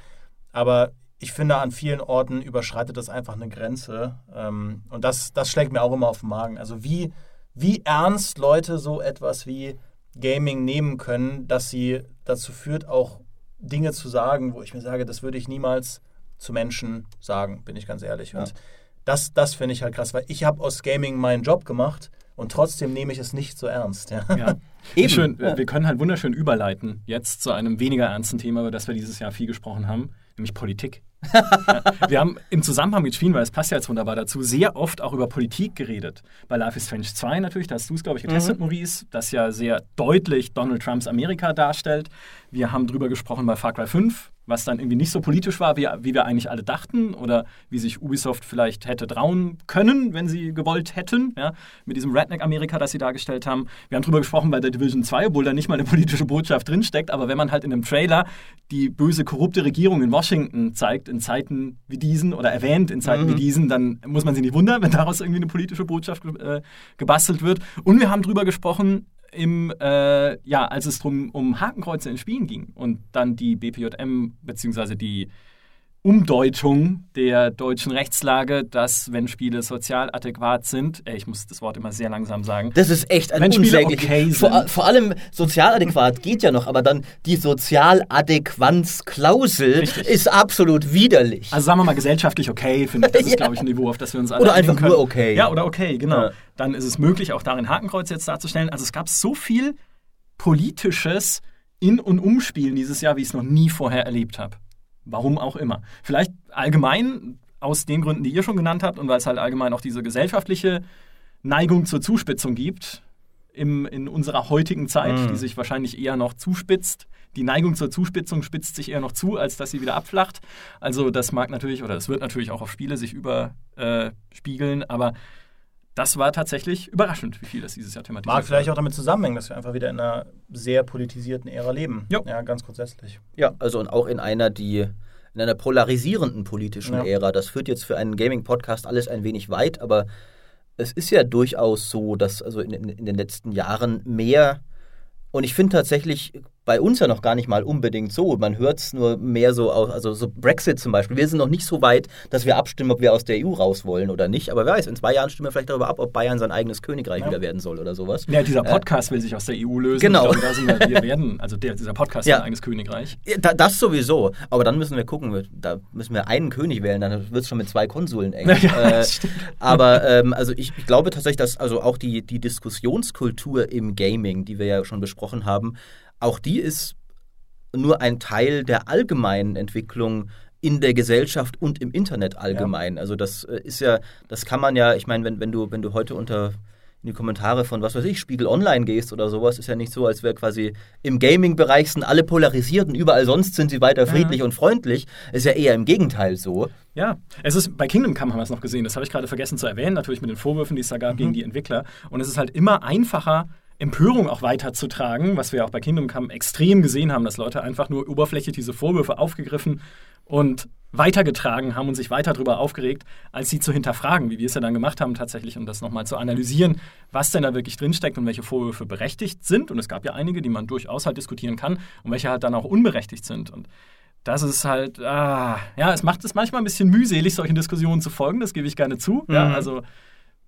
Aber ich finde, an vielen Orten überschreitet das einfach eine Grenze. Ähm, und das, das schlägt mir auch immer auf den Magen. Also wie, wie ernst Leute so etwas wie Gaming nehmen können, dass sie dazu führt, auch Dinge zu sagen, wo ich mir sage, das würde ich niemals zu Menschen sagen, bin ich ganz ehrlich. Ja. Das, das finde ich halt krass, weil ich habe aus Gaming meinen Job gemacht und trotzdem nehme ich es nicht so ernst. Ja. ja. Eben. Schön, ja. Wir können halt wunderschön überleiten jetzt zu einem weniger ernsten Thema, über das wir dieses Jahr viel gesprochen haben, nämlich Politik. ja, wir haben im Zusammenhang mit Spielen, weil es passt ja jetzt wunderbar dazu, sehr oft auch über Politik geredet. Bei Life is Strange 2 natürlich, da hast du es, glaube ich, getestet, mhm. Maurice, das ja sehr deutlich Donald Trumps Amerika darstellt. Wir haben drüber gesprochen bei Far Cry 5, was dann irgendwie nicht so politisch war, wie, wie wir eigentlich alle dachten oder wie sich Ubisoft vielleicht hätte trauen können, wenn sie gewollt hätten, ja, mit diesem Redneck-Amerika, das sie dargestellt haben. Wir haben drüber gesprochen bei der Division 2, obwohl da nicht mal eine politische Botschaft drinsteckt, aber wenn man halt in einem Trailer die böse, korrupte Regierung in Washington zeigt, in Zeiten wie diesen oder erwähnt in Zeiten mhm. wie diesen, dann muss man sich nicht wundern, wenn daraus irgendwie eine politische Botschaft äh, gebastelt wird. Und wir haben drüber gesprochen, im, äh, ja, als es drum um Hakenkreuze in Spielen ging und dann die BPJM bzw. die Umdeutung der deutschen Rechtslage, dass wenn Spiele sozial adäquat sind, äh, ich muss das Wort immer sehr langsam sagen. Das ist echt ein Spiele okay. Vor, vor, allem sozial adäquat geht ja noch, aber dann die Sozialadäquanzklausel ist absolut widerlich. Also sagen wir mal gesellschaftlich okay, finde ich. Das ist, ja. glaube ich, ein Niveau, auf das wir uns alle Oder einfach können. nur okay. Ja, oder okay, genau. Ja. Dann ist es möglich, auch darin Hakenkreuz jetzt darzustellen. Also es gab so viel politisches in- und Umspielen dieses Jahr, wie ich es noch nie vorher erlebt habe. Warum auch immer. Vielleicht allgemein aus den Gründen, die ihr schon genannt habt und weil es halt allgemein auch diese gesellschaftliche Neigung zur Zuspitzung gibt im, in unserer heutigen Zeit, mhm. die sich wahrscheinlich eher noch zuspitzt. Die Neigung zur Zuspitzung spitzt sich eher noch zu, als dass sie wieder abflacht. Also das mag natürlich oder es wird natürlich auch auf Spiele sich überspiegeln, äh, aber das war tatsächlich überraschend, wie viel das dieses Jahr thematisiert Mag vielleicht auch damit zusammenhängen, dass wir einfach wieder in einer sehr politisierten Ära leben. Jo. Ja, ganz grundsätzlich. Ja, also und auch in einer, die in einer polarisierenden politischen Ja. Ära. Das führt jetzt für einen Gaming-Podcast alles ein wenig weit, aber es ist ja durchaus so, dass also in, in, in den letzten Jahren mehr und ich finde tatsächlich bei uns ja noch gar nicht mal unbedingt so. Man hört es nur mehr so aus, also so Brexit zum Beispiel. Wir sind noch nicht so weit, dass wir abstimmen, ob wir aus der EU raus wollen oder nicht. Aber wer weiß, in zwei Jahren stimmen wir vielleicht darüber ab, ob Bayern sein eigenes Königreich Ja. wieder werden soll oder sowas. Ja, dieser Podcast will sich aus der EU lösen. genau. Glaube, da sind wir, wir werden, also der, dieser Podcast Ja. ist ein eigenes Königreich. Ja, da, das sowieso. Aber dann müssen wir gucken, da müssen wir einen König wählen, dann wird es schon mit zwei Konsuln eng. Ja, äh, aber ähm, also ich, ich glaube tatsächlich, dass also auch die, die Diskussionskultur im Gaming, die wir ja schon besprochen haben, auch die ist nur ein Teil der allgemeinen Entwicklung in der Gesellschaft und im Internet allgemein. Also das äh, ist ja, das kann man ja, ich meine, wenn, wenn du, wenn du heute unter in die Kommentare von was weiß ich, Spiegel Online gehst oder sowas, ist ja nicht so, als wäre quasi im Gaming-Bereich sind alle polarisierten, überall sonst sind sie weiter friedlich und freundlich. Ist ja eher im Gegenteil so. Ja, es ist bei Kingdom Come haben wir es noch gesehen. Das habe ich gerade vergessen zu erwähnen, natürlich mit den Vorwürfen, die es da gab gegen die Entwickler. Und es ist halt immer einfacher, Empörung auch weiterzutragen, was wir auch bei Kingdom Come extrem gesehen haben, dass Leute einfach nur oberflächlich diese Vorwürfe aufgegriffen und weitergetragen haben und sich weiter darüber aufgeregt, als sie zu hinterfragen, wie wir es ja dann gemacht haben tatsächlich, um das nochmal zu analysieren, was denn da wirklich drinsteckt und welche Vorwürfe berechtigt sind. Und es gab ja einige, die man durchaus halt diskutieren kann und welche halt dann auch unberechtigt sind. Und das ist halt, ah, ja, es macht es manchmal ein bisschen mühselig, solchen Diskussionen zu folgen, das gebe ich gerne zu. Ja, Mhm. also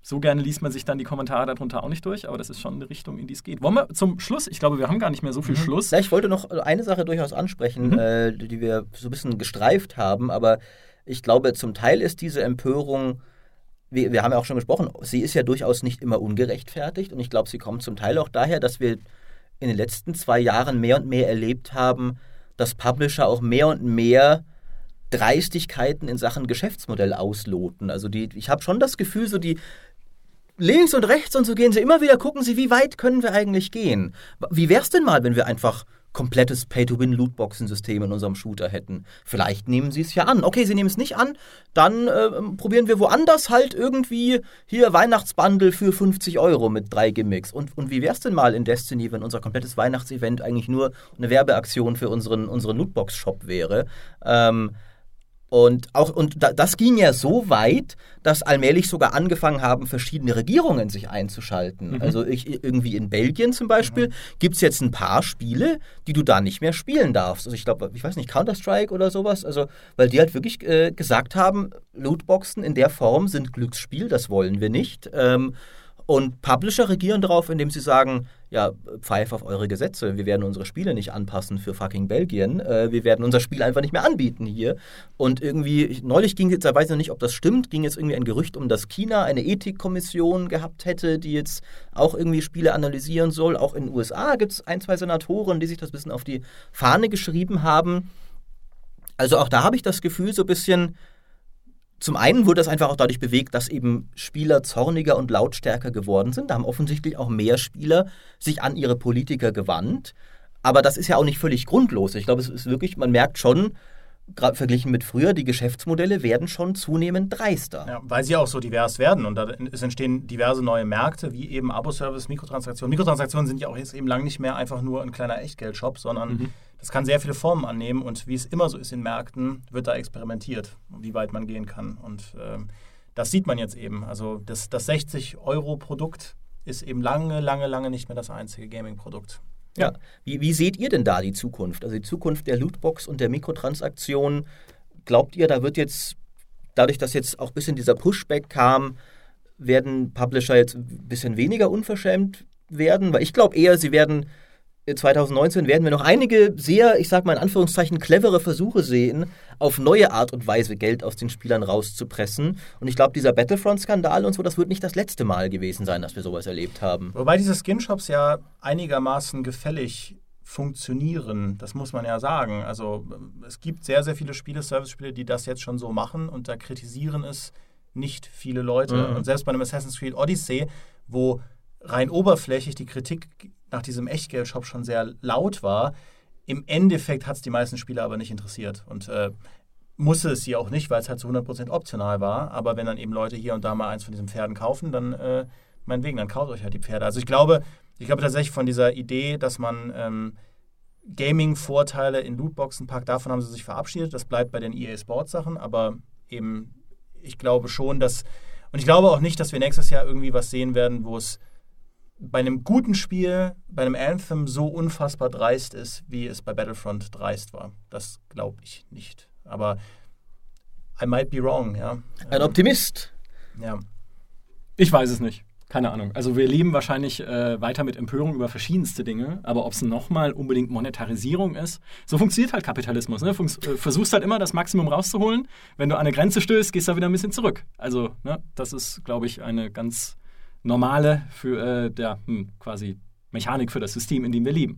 so gerne liest man sich dann die Kommentare darunter auch nicht durch, aber das ist schon eine Richtung, in die es geht. Wollen wir zum Schluss, ich glaube, wir haben gar nicht mehr so viel Schluss. Ja, ich wollte noch eine Sache durchaus ansprechen, Mhm. äh, die wir so ein bisschen gestreift haben, aber ich glaube, zum Teil ist diese Empörung, wir, wir haben ja auch schon gesprochen, sie ist ja durchaus nicht immer ungerechtfertigt und ich glaube, sie kommt zum Teil auch daher, dass wir in den letzten zwei Jahren mehr und mehr erlebt haben, dass Publisher auch mehr und mehr Dreistigkeiten in Sachen Geschäftsmodell ausloten. Also die, ich habe schon das Gefühl, so die links und rechts und so gehen sie immer wieder, gucken sie, wie weit können wir eigentlich gehen. Wie wär's denn mal, wenn wir einfach komplettes Pay-to-Win-Lootboxen-System in unserem Shooter hätten? Vielleicht nehmen sie es ja an. Okay, sie nehmen es nicht an, dann äh, probieren wir woanders halt irgendwie hier Weihnachtsbundle für 50 Euro mit drei Gimmicks. Und, und wie wär's denn mal in Destiny, wenn unser komplettes Weihnachtsevent eigentlich nur eine Werbeaktion für unseren, unseren Lootbox-Shop wäre? Ähm, und auch und da, das ging ja so weit, dass allmählich sogar angefangen haben, verschiedene Regierungen sich einzuschalten. Mhm. Also ich, irgendwie in Belgien zum Beispiel Mhm. gibt es jetzt ein paar Spiele, die du da nicht mehr spielen darfst. Also ich glaube, ich weiß nicht, Counter-Strike oder sowas. Also, weil die halt wirklich äh, gesagt haben, Lootboxen in der Form sind Glücksspiel, das wollen wir nicht. Ähm, und Publisher regieren darauf, indem sie sagen, ja, pfeif auf eure Gesetze, wir werden unsere Spiele nicht anpassen für fucking Belgien, äh, wir werden unser Spiel einfach nicht mehr anbieten hier. Und irgendwie, ich- neulich ging jetzt, da weiß ich noch nicht, ob das stimmt, ging jetzt irgendwie ein Gerücht um, dass China eine Ethikkommission gehabt hätte, die jetzt auch irgendwie Spiele analysieren soll. Auch in den USA gibt es ein, zwei Senatoren, die sich das ein bisschen auf die Fahne geschrieben haben. Also auch da habe ich das Gefühl, so ein bisschen, zum einen wurde das einfach auch dadurch bewegt, dass eben Spieler zorniger und lautstärker geworden sind. Da haben offensichtlich auch mehr Spieler sich an ihre Politiker gewandt. Aber das ist ja auch nicht völlig grundlos. Ich glaube, es ist wirklich, man merkt schon, gerade verglichen mit früher, die Geschäftsmodelle werden schon zunehmend dreister. Ja, weil sie auch so divers werden und da, es entstehen diverse neue Märkte, wie eben Abo-Service, Mikrotransaktionen. Mikrotransaktionen sind ja auch jetzt eben lang nicht mehr einfach nur ein kleiner Echtgeldshop, sondern Mhm. das kann sehr viele Formen annehmen und wie es immer so ist in Märkten, wird da experimentiert, wie weit man gehen kann. Und ähm, das sieht man jetzt eben. Also das, das 60-Euro-Produkt ist eben lange, lange, lange nicht mehr das einzige Gaming-Produkt. Ja. Wie, wie seht ihr denn da die Zukunft? Also die Zukunft der Lootbox und der Mikrotransaktionen. Glaubt ihr, da wird jetzt, dadurch, dass jetzt auch ein bisschen dieser Pushback kam, werden Publisher jetzt ein bisschen weniger unverschämt werden? Weil ich glaube eher, sie werden 2019 werden wir noch einige sehr, ich sag mal in Anführungszeichen, clevere Versuche sehen, auf neue Art und Weise Geld aus den Spielern rauszupressen. Und ich glaube, dieser Battlefront-Skandal und so, das wird nicht das letzte Mal gewesen sein, dass wir sowas erlebt haben. Wobei diese Skin-Shops ja einigermaßen gefällig funktionieren, das muss man ja sagen. Also es gibt sehr, sehr viele Spiele, Service-Spiele, die das jetzt schon so machen und da kritisieren es nicht viele Leute. Mhm. Und selbst bei einem Assassin's Creed Odyssey, wo rein oberflächlich die Kritik nach diesem Echtgeld-Shop schon sehr laut war, im Endeffekt hat es die meisten Spieler aber nicht interessiert. Und äh, musste es sie auch nicht, weil es halt zu 100% optional war. Aber wenn dann eben Leute hier und da mal eins von diesen Pferden kaufen, dann äh, meinetwegen, dann kauft euch halt die Pferde. Also ich glaube, ich glaube tatsächlich von dieser Idee, dass man ähm, Gaming-Vorteile in Lootboxen packt, davon haben sie sich verabschiedet. Das bleibt bei den EA Sports Sachen, aber eben, ich glaube schon, dass, und ich glaube auch nicht, dass wir nächstes Jahr irgendwie was sehen werden, wo es bei einem guten Spiel, bei einem Anthem so unfassbar dreist ist, wie es bei Battlefront dreist war. Das glaube ich nicht. Aber I might be wrong, ja. Ein Optimist. Ja. Ich weiß es nicht. Keine Ahnung. Also wir leben wahrscheinlich äh, weiter mit Empörung über verschiedenste Dinge, aber ob es nochmal unbedingt Monetarisierung ist, so funktioniert halt Kapitalismus. Ne? Funks äh, versuchst halt immer das Maximum rauszuholen. Wenn du an eine Grenze stößt, gehst du wieder ein bisschen zurück. Also ne, das ist, glaube ich, eine ganz normale für äh, der hm, quasi Mechanik für das System, in dem wir leben.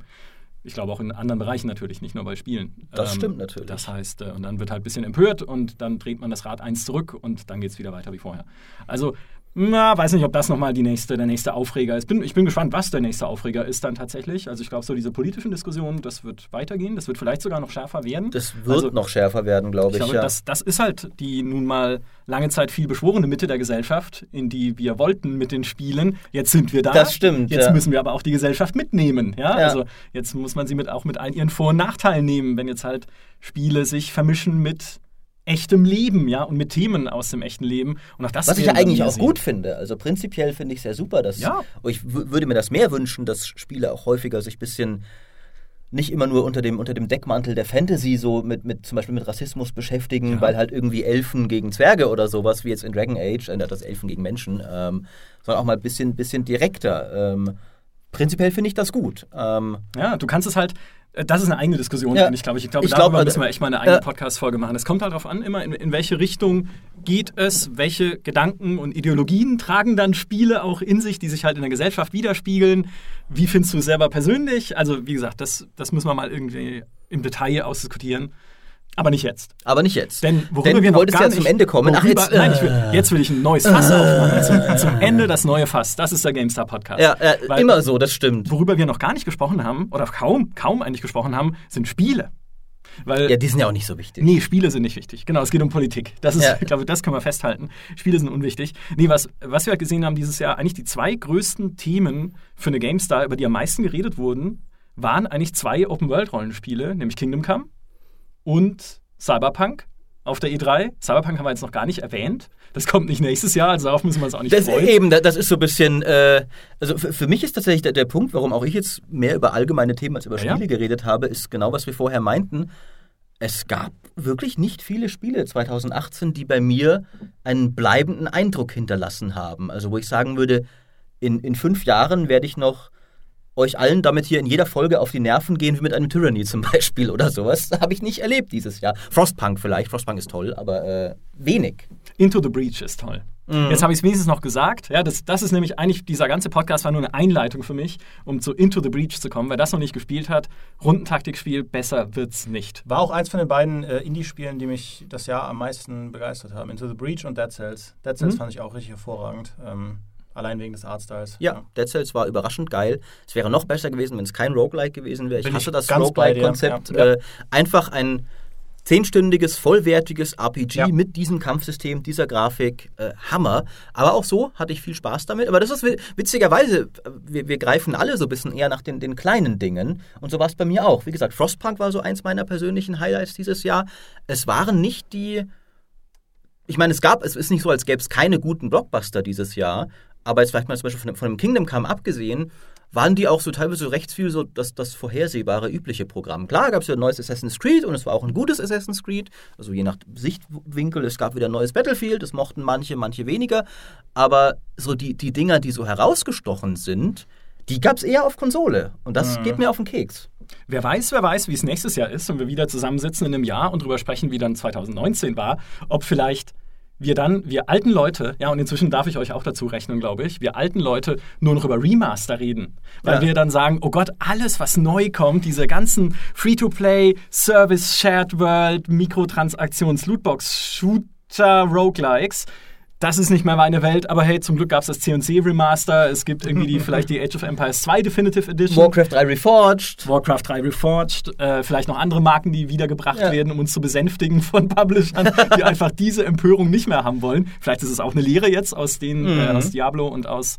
Ich glaube auch in anderen Bereichen natürlich, nicht nur bei Spielen. Das ähm, stimmt natürlich. Das heißt, äh, und dann wird halt ein bisschen empört und dann dreht man das Rad eins zurück und dann geht es wieder weiter wie vorher. Also na, weiß nicht, ob das nochmal die nächste, der nächste Aufreger ist. Bin, ich bin gespannt, was der nächste Aufreger ist dann tatsächlich. Also ich glaube, so diese politischen Diskussionen, das wird weitergehen. Das wird vielleicht sogar noch schärfer werden. Das wird also, noch schärfer werden, glaube ich. Ich glaube, ja. das, das ist halt die nun mal lange Zeit viel beschworene Mitte der Gesellschaft, in die wir wollten mit den Spielen. Jetzt sind wir da. Das stimmt. Jetzt ja. müssen wir aber auch die Gesellschaft mitnehmen. Ja? ja? Also jetzt muss man sie mit, auch mit all ihren Vor- und Nachteilen nehmen, wenn jetzt halt Spiele sich vermischen mit echtem Leben, ja, und mit Themen aus dem echten Leben. Und auch das Was ich ja eigentlich auch sehen. gut finde. Also prinzipiell finde ich es sehr super, dass ja. ich würde mir das mehr wünschen, dass Spiele auch häufiger sich ein bisschen nicht immer nur unter dem, unter dem Deckmantel der Fantasy so mit, mit zum Beispiel mit Rassismus beschäftigen, ja. weil halt irgendwie Elfen gegen Zwerge oder sowas, wie jetzt in Dragon Age, äh, das Elfen gegen Menschen, ähm, sondern auch mal ein bisschen, bisschen direkter. Ähm, prinzipiell finde ich das gut. Ähm, ja, du kannst es halt, das ist eine eigene Diskussion, ja. ich glaube. Ich glaube, ich darüber glaub, müssen wir echt mal eine eigene äh, Podcast-Folge machen. Es kommt halt darauf an, immer in, in, welche Richtung geht es, welche Gedanken und Ideologien tragen dann Spiele auch in sich, die sich halt in der Gesellschaft widerspiegeln. Wie findest du es selber persönlich? Also, wie gesagt, das, das müssen wir mal irgendwie im Detail ausdiskutieren. Aber nicht jetzt. Aber nicht jetzt. Denn worüber Denn wir wolltest ja nicht, zum Ende kommen. Worüber, Ach, jetzt, nein, will, jetzt will ich ein neues Fass äh, aufmachen. Zum, zum, Ende das neue Fass. Das ist der GameStar Podcast. Ja, äh, Weil, immer so, das stimmt. Worüber wir noch gar nicht gesprochen haben, oder kaum, kaum eigentlich gesprochen haben, sind Spiele. Weil, ja, die sind ja auch nicht so wichtig. Nee, Spiele sind nicht wichtig. Genau, es geht um Politik. Das ist, ja. ich glaube, das können wir festhalten. Spiele sind unwichtig. Nee, was, was wir halt gesehen haben dieses Jahr, eigentlich die zwei größten Themen für eine GameStar, über die am meisten geredet wurden, waren eigentlich zwei Open-World-Rollenspiele, nämlich Kingdom Come und Cyberpunk auf der E3. Cyberpunk haben wir jetzt noch gar nicht erwähnt. Das kommt nicht nächstes Jahr, also darauf müssen wir uns auch nicht das, freuen. Eben, das ist so ein bisschen, äh, also für, für, mich ist tatsächlich der, der, Punkt, warum auch ich jetzt mehr über allgemeine Themen als über Spiele ja. geredet habe, ist genau, was wir vorher meinten. Es gab wirklich nicht viele Spiele 2018, die bei mir einen bleibenden Eindruck hinterlassen haben. Also wo ich sagen würde, in, in fünf Jahren werde ich noch euch allen damit hier in jeder Folge auf die Nerven gehen, wie mit einem Tyranny zum Beispiel oder sowas. Habe ich nicht erlebt dieses Jahr. Frostpunk vielleicht, Frostpunk ist toll, aber äh, wenig. Into the Breach ist toll. Mhm. Jetzt habe ich es wenigstens noch gesagt. Ja, das, das ist nämlich eigentlich, dieser ganze Podcast war nur eine Einleitung für mich, um zu Into the Breach zu kommen. Wer das noch nicht gespielt hat, Rundentaktikspiel, besser wird's nicht. War auch eins von den beiden äh, Indie-Spielen, die mich das Jahr am meisten begeistert haben. Into the Breach und Dead Cells. Dead Cells mhm. fand ich auch richtig hervorragend. Ähm, Allein wegen des Artstyles. Ja, ja, Dead Cells war überraschend geil. Es wäre noch besser gewesen, wenn es kein Roguelike gewesen wäre. Ich Bin hasse ich das Roguelike-Konzept. Ja. Äh, einfach ein zehnstündiges, vollwertiges RPG ja. mit diesem Kampfsystem, dieser Grafik. Äh, Hammer. Aber auch so hatte ich viel Spaß damit. Aber das ist witzigerweise, wir, wir greifen alle so ein bisschen eher nach den, den kleinen Dingen. Und so war es bei mir auch. Wie gesagt, Frostpunk war so eins meiner persönlichen Highlights dieses Jahr. Es waren nicht die ich meine, es gab, es ist nicht so, als gäbe es keine guten Blockbuster dieses Jahr, aber jetzt vielleicht mal zum Beispiel von, von dem Kingdom Come abgesehen, waren die auch so teilweise recht viel so das, das vorhersehbare, übliche Programm. Klar gab es ja ein neues Assassin's Creed und es war auch ein gutes Assassin's Creed, also je nach Sichtwinkel, es gab wieder ein neues Battlefield, das mochten manche, manche weniger, aber so die, die Dinger, die so herausgestochen sind, die gab es eher auf Konsole und das mhm. geht mir auf den Keks. Wer weiß, wer weiß, wie es nächstes Jahr ist und wir wieder zusammensitzen in einem Jahr und darüber sprechen, wie dann 2019 war, ob vielleicht wir dann, wir alten Leute, ja, und inzwischen darf ich euch auch dazu rechnen, glaube ich, wir alten Leute nur noch über Remaster reden. Weil ja. wir dann sagen, oh Gott, alles, was neu kommt, diese ganzen Free-to-Play, Service, Shared World, Mikrotransaktions, Lootbox, Shooter, Roguelikes, das ist nicht mehr meine Welt, aber hey, zum Glück gab es das C&C Remaster, es gibt irgendwie die, vielleicht die Age of Empires 2 Definitive Edition. Warcraft 3 Reforged. Warcraft 3 Reforged, äh, vielleicht noch andere Marken, die wiedergebracht Ja. werden, um uns zu besänftigen von Publishern, die einfach diese Empörung nicht mehr haben wollen. Vielleicht ist es auch eine Lehre jetzt aus, den, äh, Mhm. aus Diablo und aus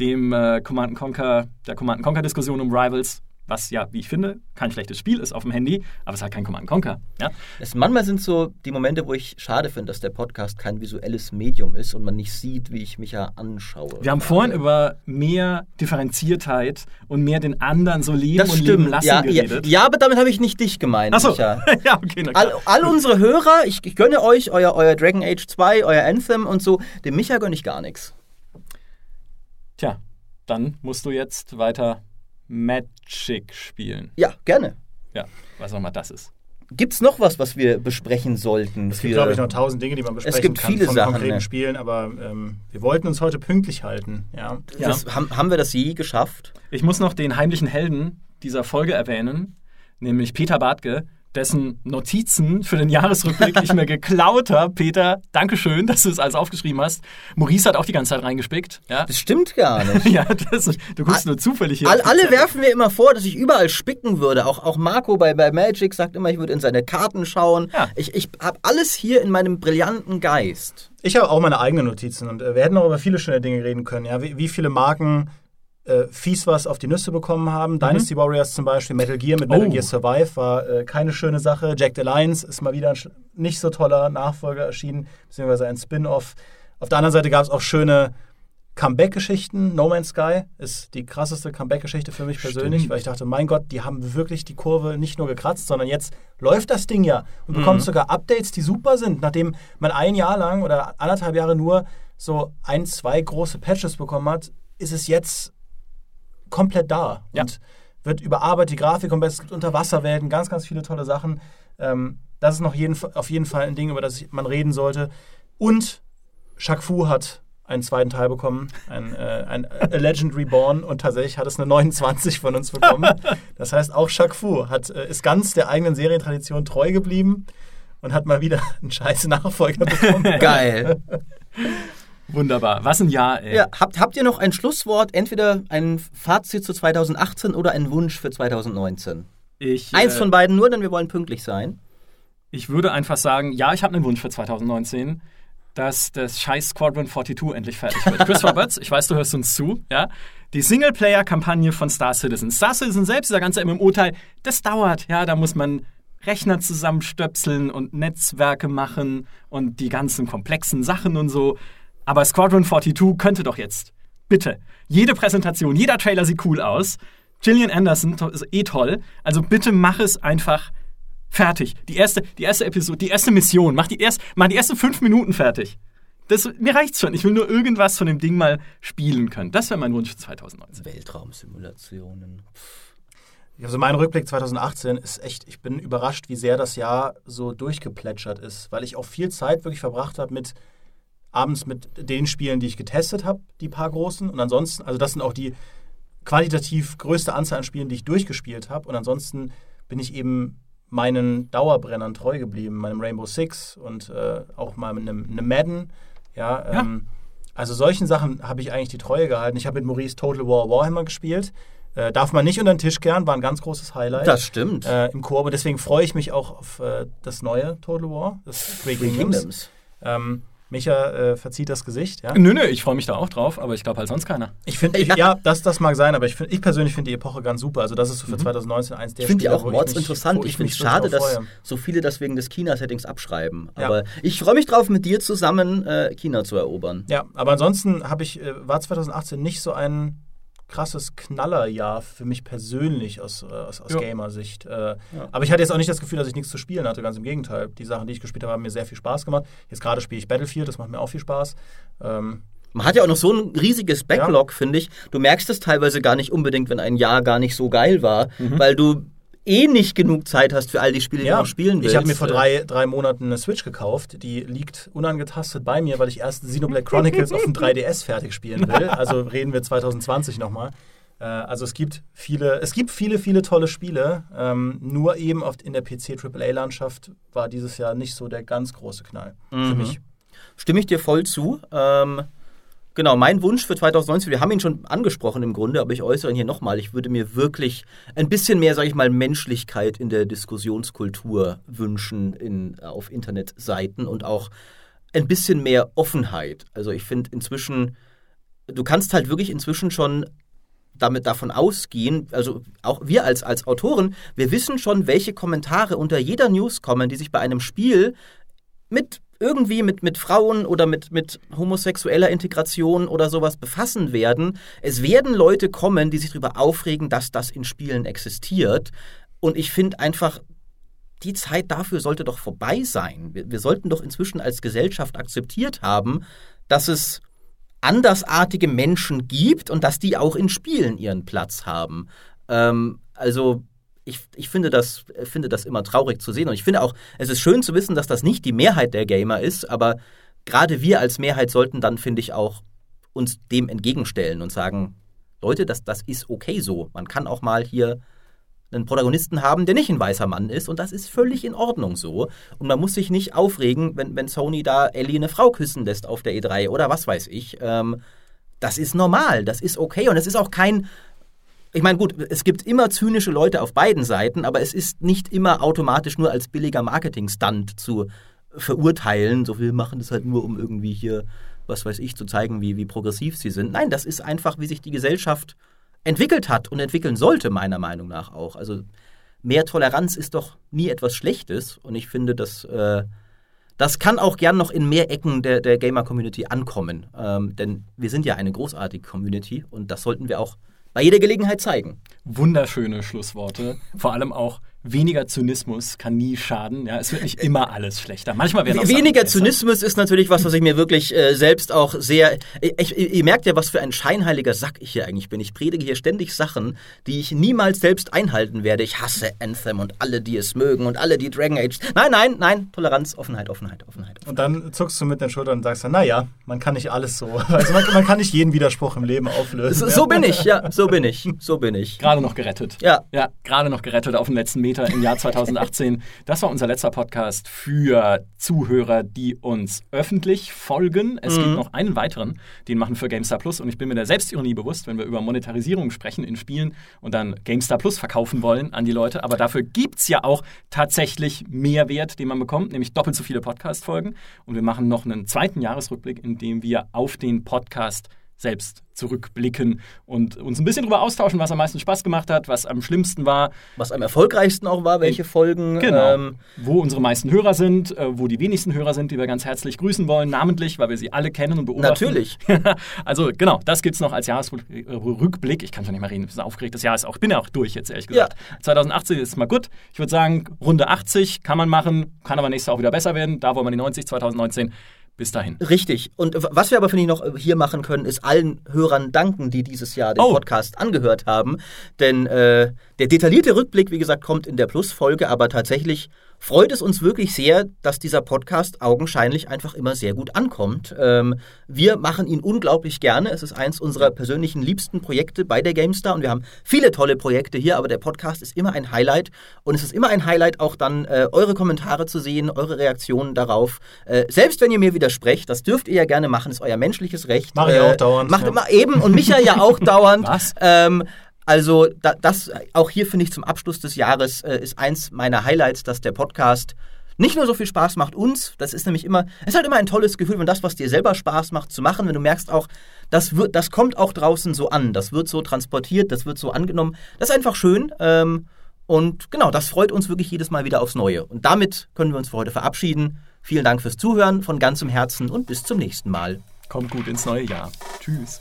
dem äh, Command Conquer, der Command Conquer Diskussion um Rivals, was ja, wie ich finde, kein schlechtes Spiel ist auf dem Handy, aber es ist halt kein Command Conquer. Ja? Es, manchmal sind so die Momente, wo ich schade finde, dass der Podcast kein visuelles Medium ist und man nicht sieht, wie ich mich ja anschaue. Wir haben vorhin über mehr Differenziertheit und mehr den anderen so leben das und stimmt. leben lassen ja, ja, geredet. ja, aber damit habe ich nicht dich gemeint. Achso, ja, okay, na klar. All, all unsere Hörer, ich, ich gönne euch euer, euer Dragon Age 2, euer Anthem und so. Dem Micha gönne ich gar nichts. Tja, dann musst du jetzt weiter Magic spielen. Ja, gerne. Ja, was auch immer das ist. Gibt es noch was, was wir besprechen sollten? Es gibt, glaube ich, noch tausend Dinge, die man besprechen gibt kann viele von Sachen, konkreten ne? Spielen, aber ähm, wir wollten uns heute pünktlich halten. Ja. Ja. das, haben, haben wir das je geschafft? Ich muss noch den heimlichen Helden dieser Folge erwähnen, nämlich Peter Bartke, dessen Notizen für den Jahresrückblick ich mir geklaut habe. Peter, danke schön, dass du es alles aufgeschrieben hast. Maurice hat auch die ganze Zeit reingespickt. Ja, Das stimmt gar nicht. ja das du guckst nur zufällig hier. All, alle werfen mir immer vor, dass ich überall spicken würde. Auch, auch Marco bei, bei Magic sagt immer, ich würde in seine Karten schauen. Ja. Ich, ich habe alles hier in meinem brillanten Geist. Ich habe auch meine eigenen Notizen und äh, wir hätten auch über viele schöne Dinge reden können. Ja? Wie, wie viele Marken äh, fies was auf die Nüsse bekommen haben. Dynasty Warriors zum Beispiel, Metal Gear mit Metal Oh. Gear Survive war äh, keine schöne Sache. Jack the Lions ist mal wieder ein nicht so toller Nachfolger erschienen, beziehungsweise ein Spin-off. Auf der anderen Seite gab es auch schöne Comeback-Geschichten. No Man's Sky ist die krasseste Comeback-Geschichte für mich persönlich, Stimmt. weil ich dachte, mein Gott, die haben wirklich die Kurve nicht nur gekratzt, sondern jetzt läuft das Ding ja und bekommt sogar Updates, die super sind, nachdem man ein Jahr lang oder anderthalb Jahre nur so ein, zwei große Patches bekommen hat, ist es jetzt komplett da Ja. und wird überarbeitet, die Grafik und es gibt Unterwasserwelten, ganz, ganz viele tolle Sachen. Ähm, das ist noch jeden, auf jeden Fall ein Ding, über das man reden sollte. Und Shaq Fu hat einen zweiten Teil bekommen, ein, äh, ein A Legend Reborn und tatsächlich hat es eine 29 von uns bekommen. Das heißt, auch Shaq Fu hat, äh, ist ganz der eigenen Serientradition treu geblieben und hat mal wieder einen scheiß Nachfolger bekommen. Geil. Wunderbar. Was ein Jahr, ey. ja, habt, habt ihr noch ein Schlusswort, entweder ein Fazit zu 2018 oder einen Wunsch für 2019? Ich, Eins äh, von beiden nur, denn wir wollen pünktlich sein. Ich würde einfach sagen, ja, ich habe einen Wunsch für 2019, dass das scheiß Squadron 42 endlich fertig wird. Chris Roberts, ich weiß, du hörst uns zu, ja. Die Singleplayer-Kampagne von Star Citizen. Star Citizen selbst, dieser ganze MMO-Teil, das dauert, ja, da muss man Rechner zusammenstöpseln und Netzwerke machen und die ganzen komplexen Sachen und so. Aber Squadron 42 könnte doch jetzt. Bitte. Jede Präsentation, jeder Trailer sieht cool aus. Gillian Anderson ist eh toll. Also bitte mach es einfach fertig. Die erste, die erste Episode, die erste Mission. Mach die, erst, mach die ersten fünf Minuten fertig. Das, mir reicht's schon. Ich will nur irgendwas von dem Ding mal spielen können. Das wäre mein Wunsch für 2019. Weltraumsimulationen. Also mein Rückblick 2018 ist echt, ich bin überrascht, wie sehr das Jahr so durchgeplätschert ist, weil ich auch viel Zeit wirklich verbracht habe mit abends mit den Spielen, die ich getestet habe, die paar großen. Und ansonsten, also das sind auch die quantitativ größte Anzahl an Spielen, die ich durchgespielt habe. Und ansonsten bin ich eben meinen Dauerbrennern treu geblieben, meinem Rainbow Six und äh, auch mal einem, einem Madden. Ja, Ja. Ähm, also solchen Sachen habe ich eigentlich die Treue gehalten. Ich habe mit Maurice Total War Warhammer gespielt. Äh, darf man nicht unter den Tisch kehren, war ein ganz großes Highlight Das stimmt. äh, im Koop. Und deswegen freue ich mich auch auf äh, das neue Total War, das Three Three Kingdoms. Kingdoms. Ähm, Micha äh, verzieht das Gesicht, ja. Nö, nö, ich freue mich da auch drauf, aber ich glaube halt sonst keiner. Ich finde, Ja. ja, das, das mag sein, aber ich, find, ich persönlich finde die Epoche ganz super. Also das ist so für 2019 eins der Mhm. Ich finde die auch mords interessant. wo Ich finde es schade, dass so viele das wegen des China-Settings abschreiben. Ja. Aber ich freue mich drauf, mit dir zusammen äh, China zu erobern. Ja, aber ansonsten habe ich, äh, war 2018 nicht so ein krasses Knallerjahr für mich persönlich aus, äh, aus, aus Ja. Gamer-Sicht. Äh, Aber ich hatte jetzt auch nicht das Gefühl, dass ich nichts zu spielen hatte, ganz im Gegenteil. Die Sachen, die ich gespielt habe, haben mir sehr viel Spaß gemacht. Jetzt gerade spiele ich Battlefield, das macht mir auch viel Spaß. Ähm, Man hat ja auch noch so ein riesiges Backlog, finde ich. Du merkst es teilweise gar nicht unbedingt, wenn ein Jahr gar nicht so geil war, weil du eh nicht genug Zeit hast für all die Spiele, die du noch spielen willst. ich habe mir vor Äh, drei, drei Monaten eine Switch gekauft. Die liegt unangetastet bei mir, weil ich erst Xenoblade Chronicles auf dem 3DS fertig spielen will. Also reden wir 2020 nochmal. Äh, also es gibt viele, es gibt viele, viele tolle Spiele. Ähm, nur eben oft in der PC AAA-Landschaft war dieses Jahr nicht so der ganz große Knall für Mhm. mich. Stimme ich dir voll zu. Ähm, genau, mein Wunsch für 2019, wir haben ihn schon angesprochen im Grunde, aber ich äußere ihn hier nochmal. Ich würde mir wirklich ein bisschen mehr, sage ich mal, Menschlichkeit in der Diskussionskultur wünschen in, auf Internetseiten und auch ein bisschen mehr Offenheit. Also ich finde inzwischen, du kannst halt wirklich inzwischen schon damit davon ausgehen, also auch wir als, als Autoren, wir wissen schon, welche Kommentare unter jeder News kommen, die sich bei einem Spiel mit irgendwie mit, mit Frauen oder mit, mit homosexueller Integration oder sowas befassen werden. Es werden Leute kommen, die sich darüber aufregen, dass das in Spielen existiert. Und ich finde einfach, die Zeit dafür sollte doch vorbei sein. Wir, wir sollten doch inzwischen als Gesellschaft akzeptiert haben, dass es andersartige Menschen gibt und dass die auch in Spielen ihren Platz haben. Ähm, also ich, ich finde, das, finde das immer traurig zu sehen. Und ich finde auch, es ist schön zu wissen, dass das nicht die Mehrheit der Gamer ist, aber gerade wir als Mehrheit sollten dann, finde ich, auch uns dem entgegenstellen und sagen, Leute, das, das ist okay so. Man kann auch mal hier einen Protagonisten haben, der nicht ein weißer Mann ist und das ist völlig in Ordnung so. Und man muss sich nicht aufregen, wenn, wenn Sony da Ellie eine Frau küssen lässt auf der E3 oder was weiß ich. Ähm, das ist normal, das ist okay und es ist auch kein ich meine, gut, es gibt immer zynische Leute auf beiden Seiten, aber es ist nicht immer automatisch nur als billiger Marketing-Stunt zu verurteilen. So, wir machen das halt nur, um irgendwie hier, was weiß ich, zu zeigen, wie, wie progressiv sie sind. Nein, das ist einfach, wie sich die Gesellschaft entwickelt hat und entwickeln sollte, meiner Meinung nach auch. Also mehr Toleranz ist doch nie etwas Schlechtes und ich finde, dass. Äh, das kann auch gern noch in mehr Ecken der, der Gamer-Community ankommen. Ähm, denn wir sind ja eine großartige Community und das sollten wir auch bei jeder Gelegenheit zeigen. Wunderschöne Schlussworte. Vor allem auch weniger Zynismus kann nie schaden. Ja, es wird nicht immer alles schlechter. Manchmal werden auch Weniger Zynismus ist natürlich was, was ich mir wirklich äh, selbst auch sehr. Ich, ich, ihr merkt ja, was für ein scheinheiliger Sack ich hier eigentlich bin. Ich predige hier ständig Sachen, die ich niemals selbst einhalten werde. Ich hasse Anthem und alle, die es mögen und alle, die Dragon Age. Nein, nein, nein. Toleranz, Offenheit, Offenheit, Offenheit. Offenheit. Und dann zuckst du mit den Schultern und sagst dann, naja, man kann nicht alles so. Also man, man kann nicht jeden Widerspruch im Leben auflösen. So, so bin ich, ja, so bin ich. So bin ich. Gerade noch gerettet. Ja. Ja, gerade noch gerettet auf den letzten Meter im Jahr 2018. Das war unser letzter Podcast für Zuhörer, die uns öffentlich folgen. Es mhm. gibt noch einen weiteren, den machen wir für GameStar Plus. Und ich bin mir der Selbstironie bewusst, wenn wir über Monetarisierung sprechen in Spielen und dann GameStar Plus verkaufen wollen an die Leute. Aber dafür gibt es ja auch tatsächlich Mehrwert, den man bekommt, nämlich doppelt so viele Podcast-Folgen. Und wir machen noch einen zweiten Jahresrückblick, in dem wir auf den Podcast selbst zurückblicken und uns ein bisschen darüber austauschen, was am meisten Spaß gemacht hat, was am schlimmsten war. Was am erfolgreichsten auch war, welche Folgen. Genau. Ähm, wo unsere meisten Hörer sind, äh, wo die wenigsten Hörer sind, die wir ganz herzlich grüßen wollen, namentlich, weil wir sie alle kennen und beobachten. Natürlich. also genau, das gibt es noch als Jahresrückblick. Ich kann schon nicht mehr reden, das ist ein aufgeregtes Jahr ist auch. Ich bin ja auch durch jetzt, ehrlich gesagt. Ja. 2018 ist mal gut. Ich würde sagen, Runde 80 kann man machen, kann aber nächstes Jahr auch wieder besser werden. Da wollen wir die 90, 2019 bis dahin. Richtig. Und was wir aber, finde ich, noch hier machen können, ist allen Hörern danken, die dieses Jahr den oh. Podcast angehört haben. Denn äh, der detaillierte Rückblick, wie gesagt, kommt in der Plus-Folge, aber tatsächlich freut es uns wirklich sehr, dass dieser Podcast augenscheinlich einfach immer sehr gut ankommt. Ähm, wir machen ihn unglaublich gerne. Es ist eins unserer persönlichen liebsten Projekte bei der GameStar und wir haben viele tolle Projekte hier, aber der Podcast ist immer ein Highlight und es ist immer ein Highlight, auch dann äh, eure Kommentare zu sehen, eure Reaktionen darauf. Äh, selbst wenn ihr mir widersprecht, das dürft ihr ja gerne machen, ist euer menschliches Recht. Mach ich auch dauernd. Macht ja. immer eben und Micha ja auch dauernd. Was? Ähm, also da, das auch hier finde ich zum Abschluss des Jahres äh, ist eins meiner Highlights, dass der Podcast nicht nur so viel Spaß macht uns, das ist nämlich immer, es ist halt immer ein tolles Gefühl, wenn das, was dir selber Spaß macht, zu machen, wenn du merkst auch, das wird, das kommt auch draußen so an, das wird so transportiert, das wird so angenommen, das ist einfach schön. Ähm, und genau, das freut uns wirklich jedes Mal wieder aufs Neue. Und damit können wir uns für heute verabschieden. Vielen Dank fürs Zuhören von ganzem Herzen und bis zum nächsten Mal. Kommt gut ins neue Jahr. Tschüss.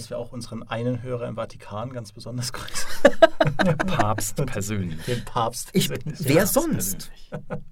dass wir auch unseren einen Hörer im Vatikan ganz besonders grüßen. Der Papst persönlich. Den Papst persönlich. Wer sonst? Persönlich.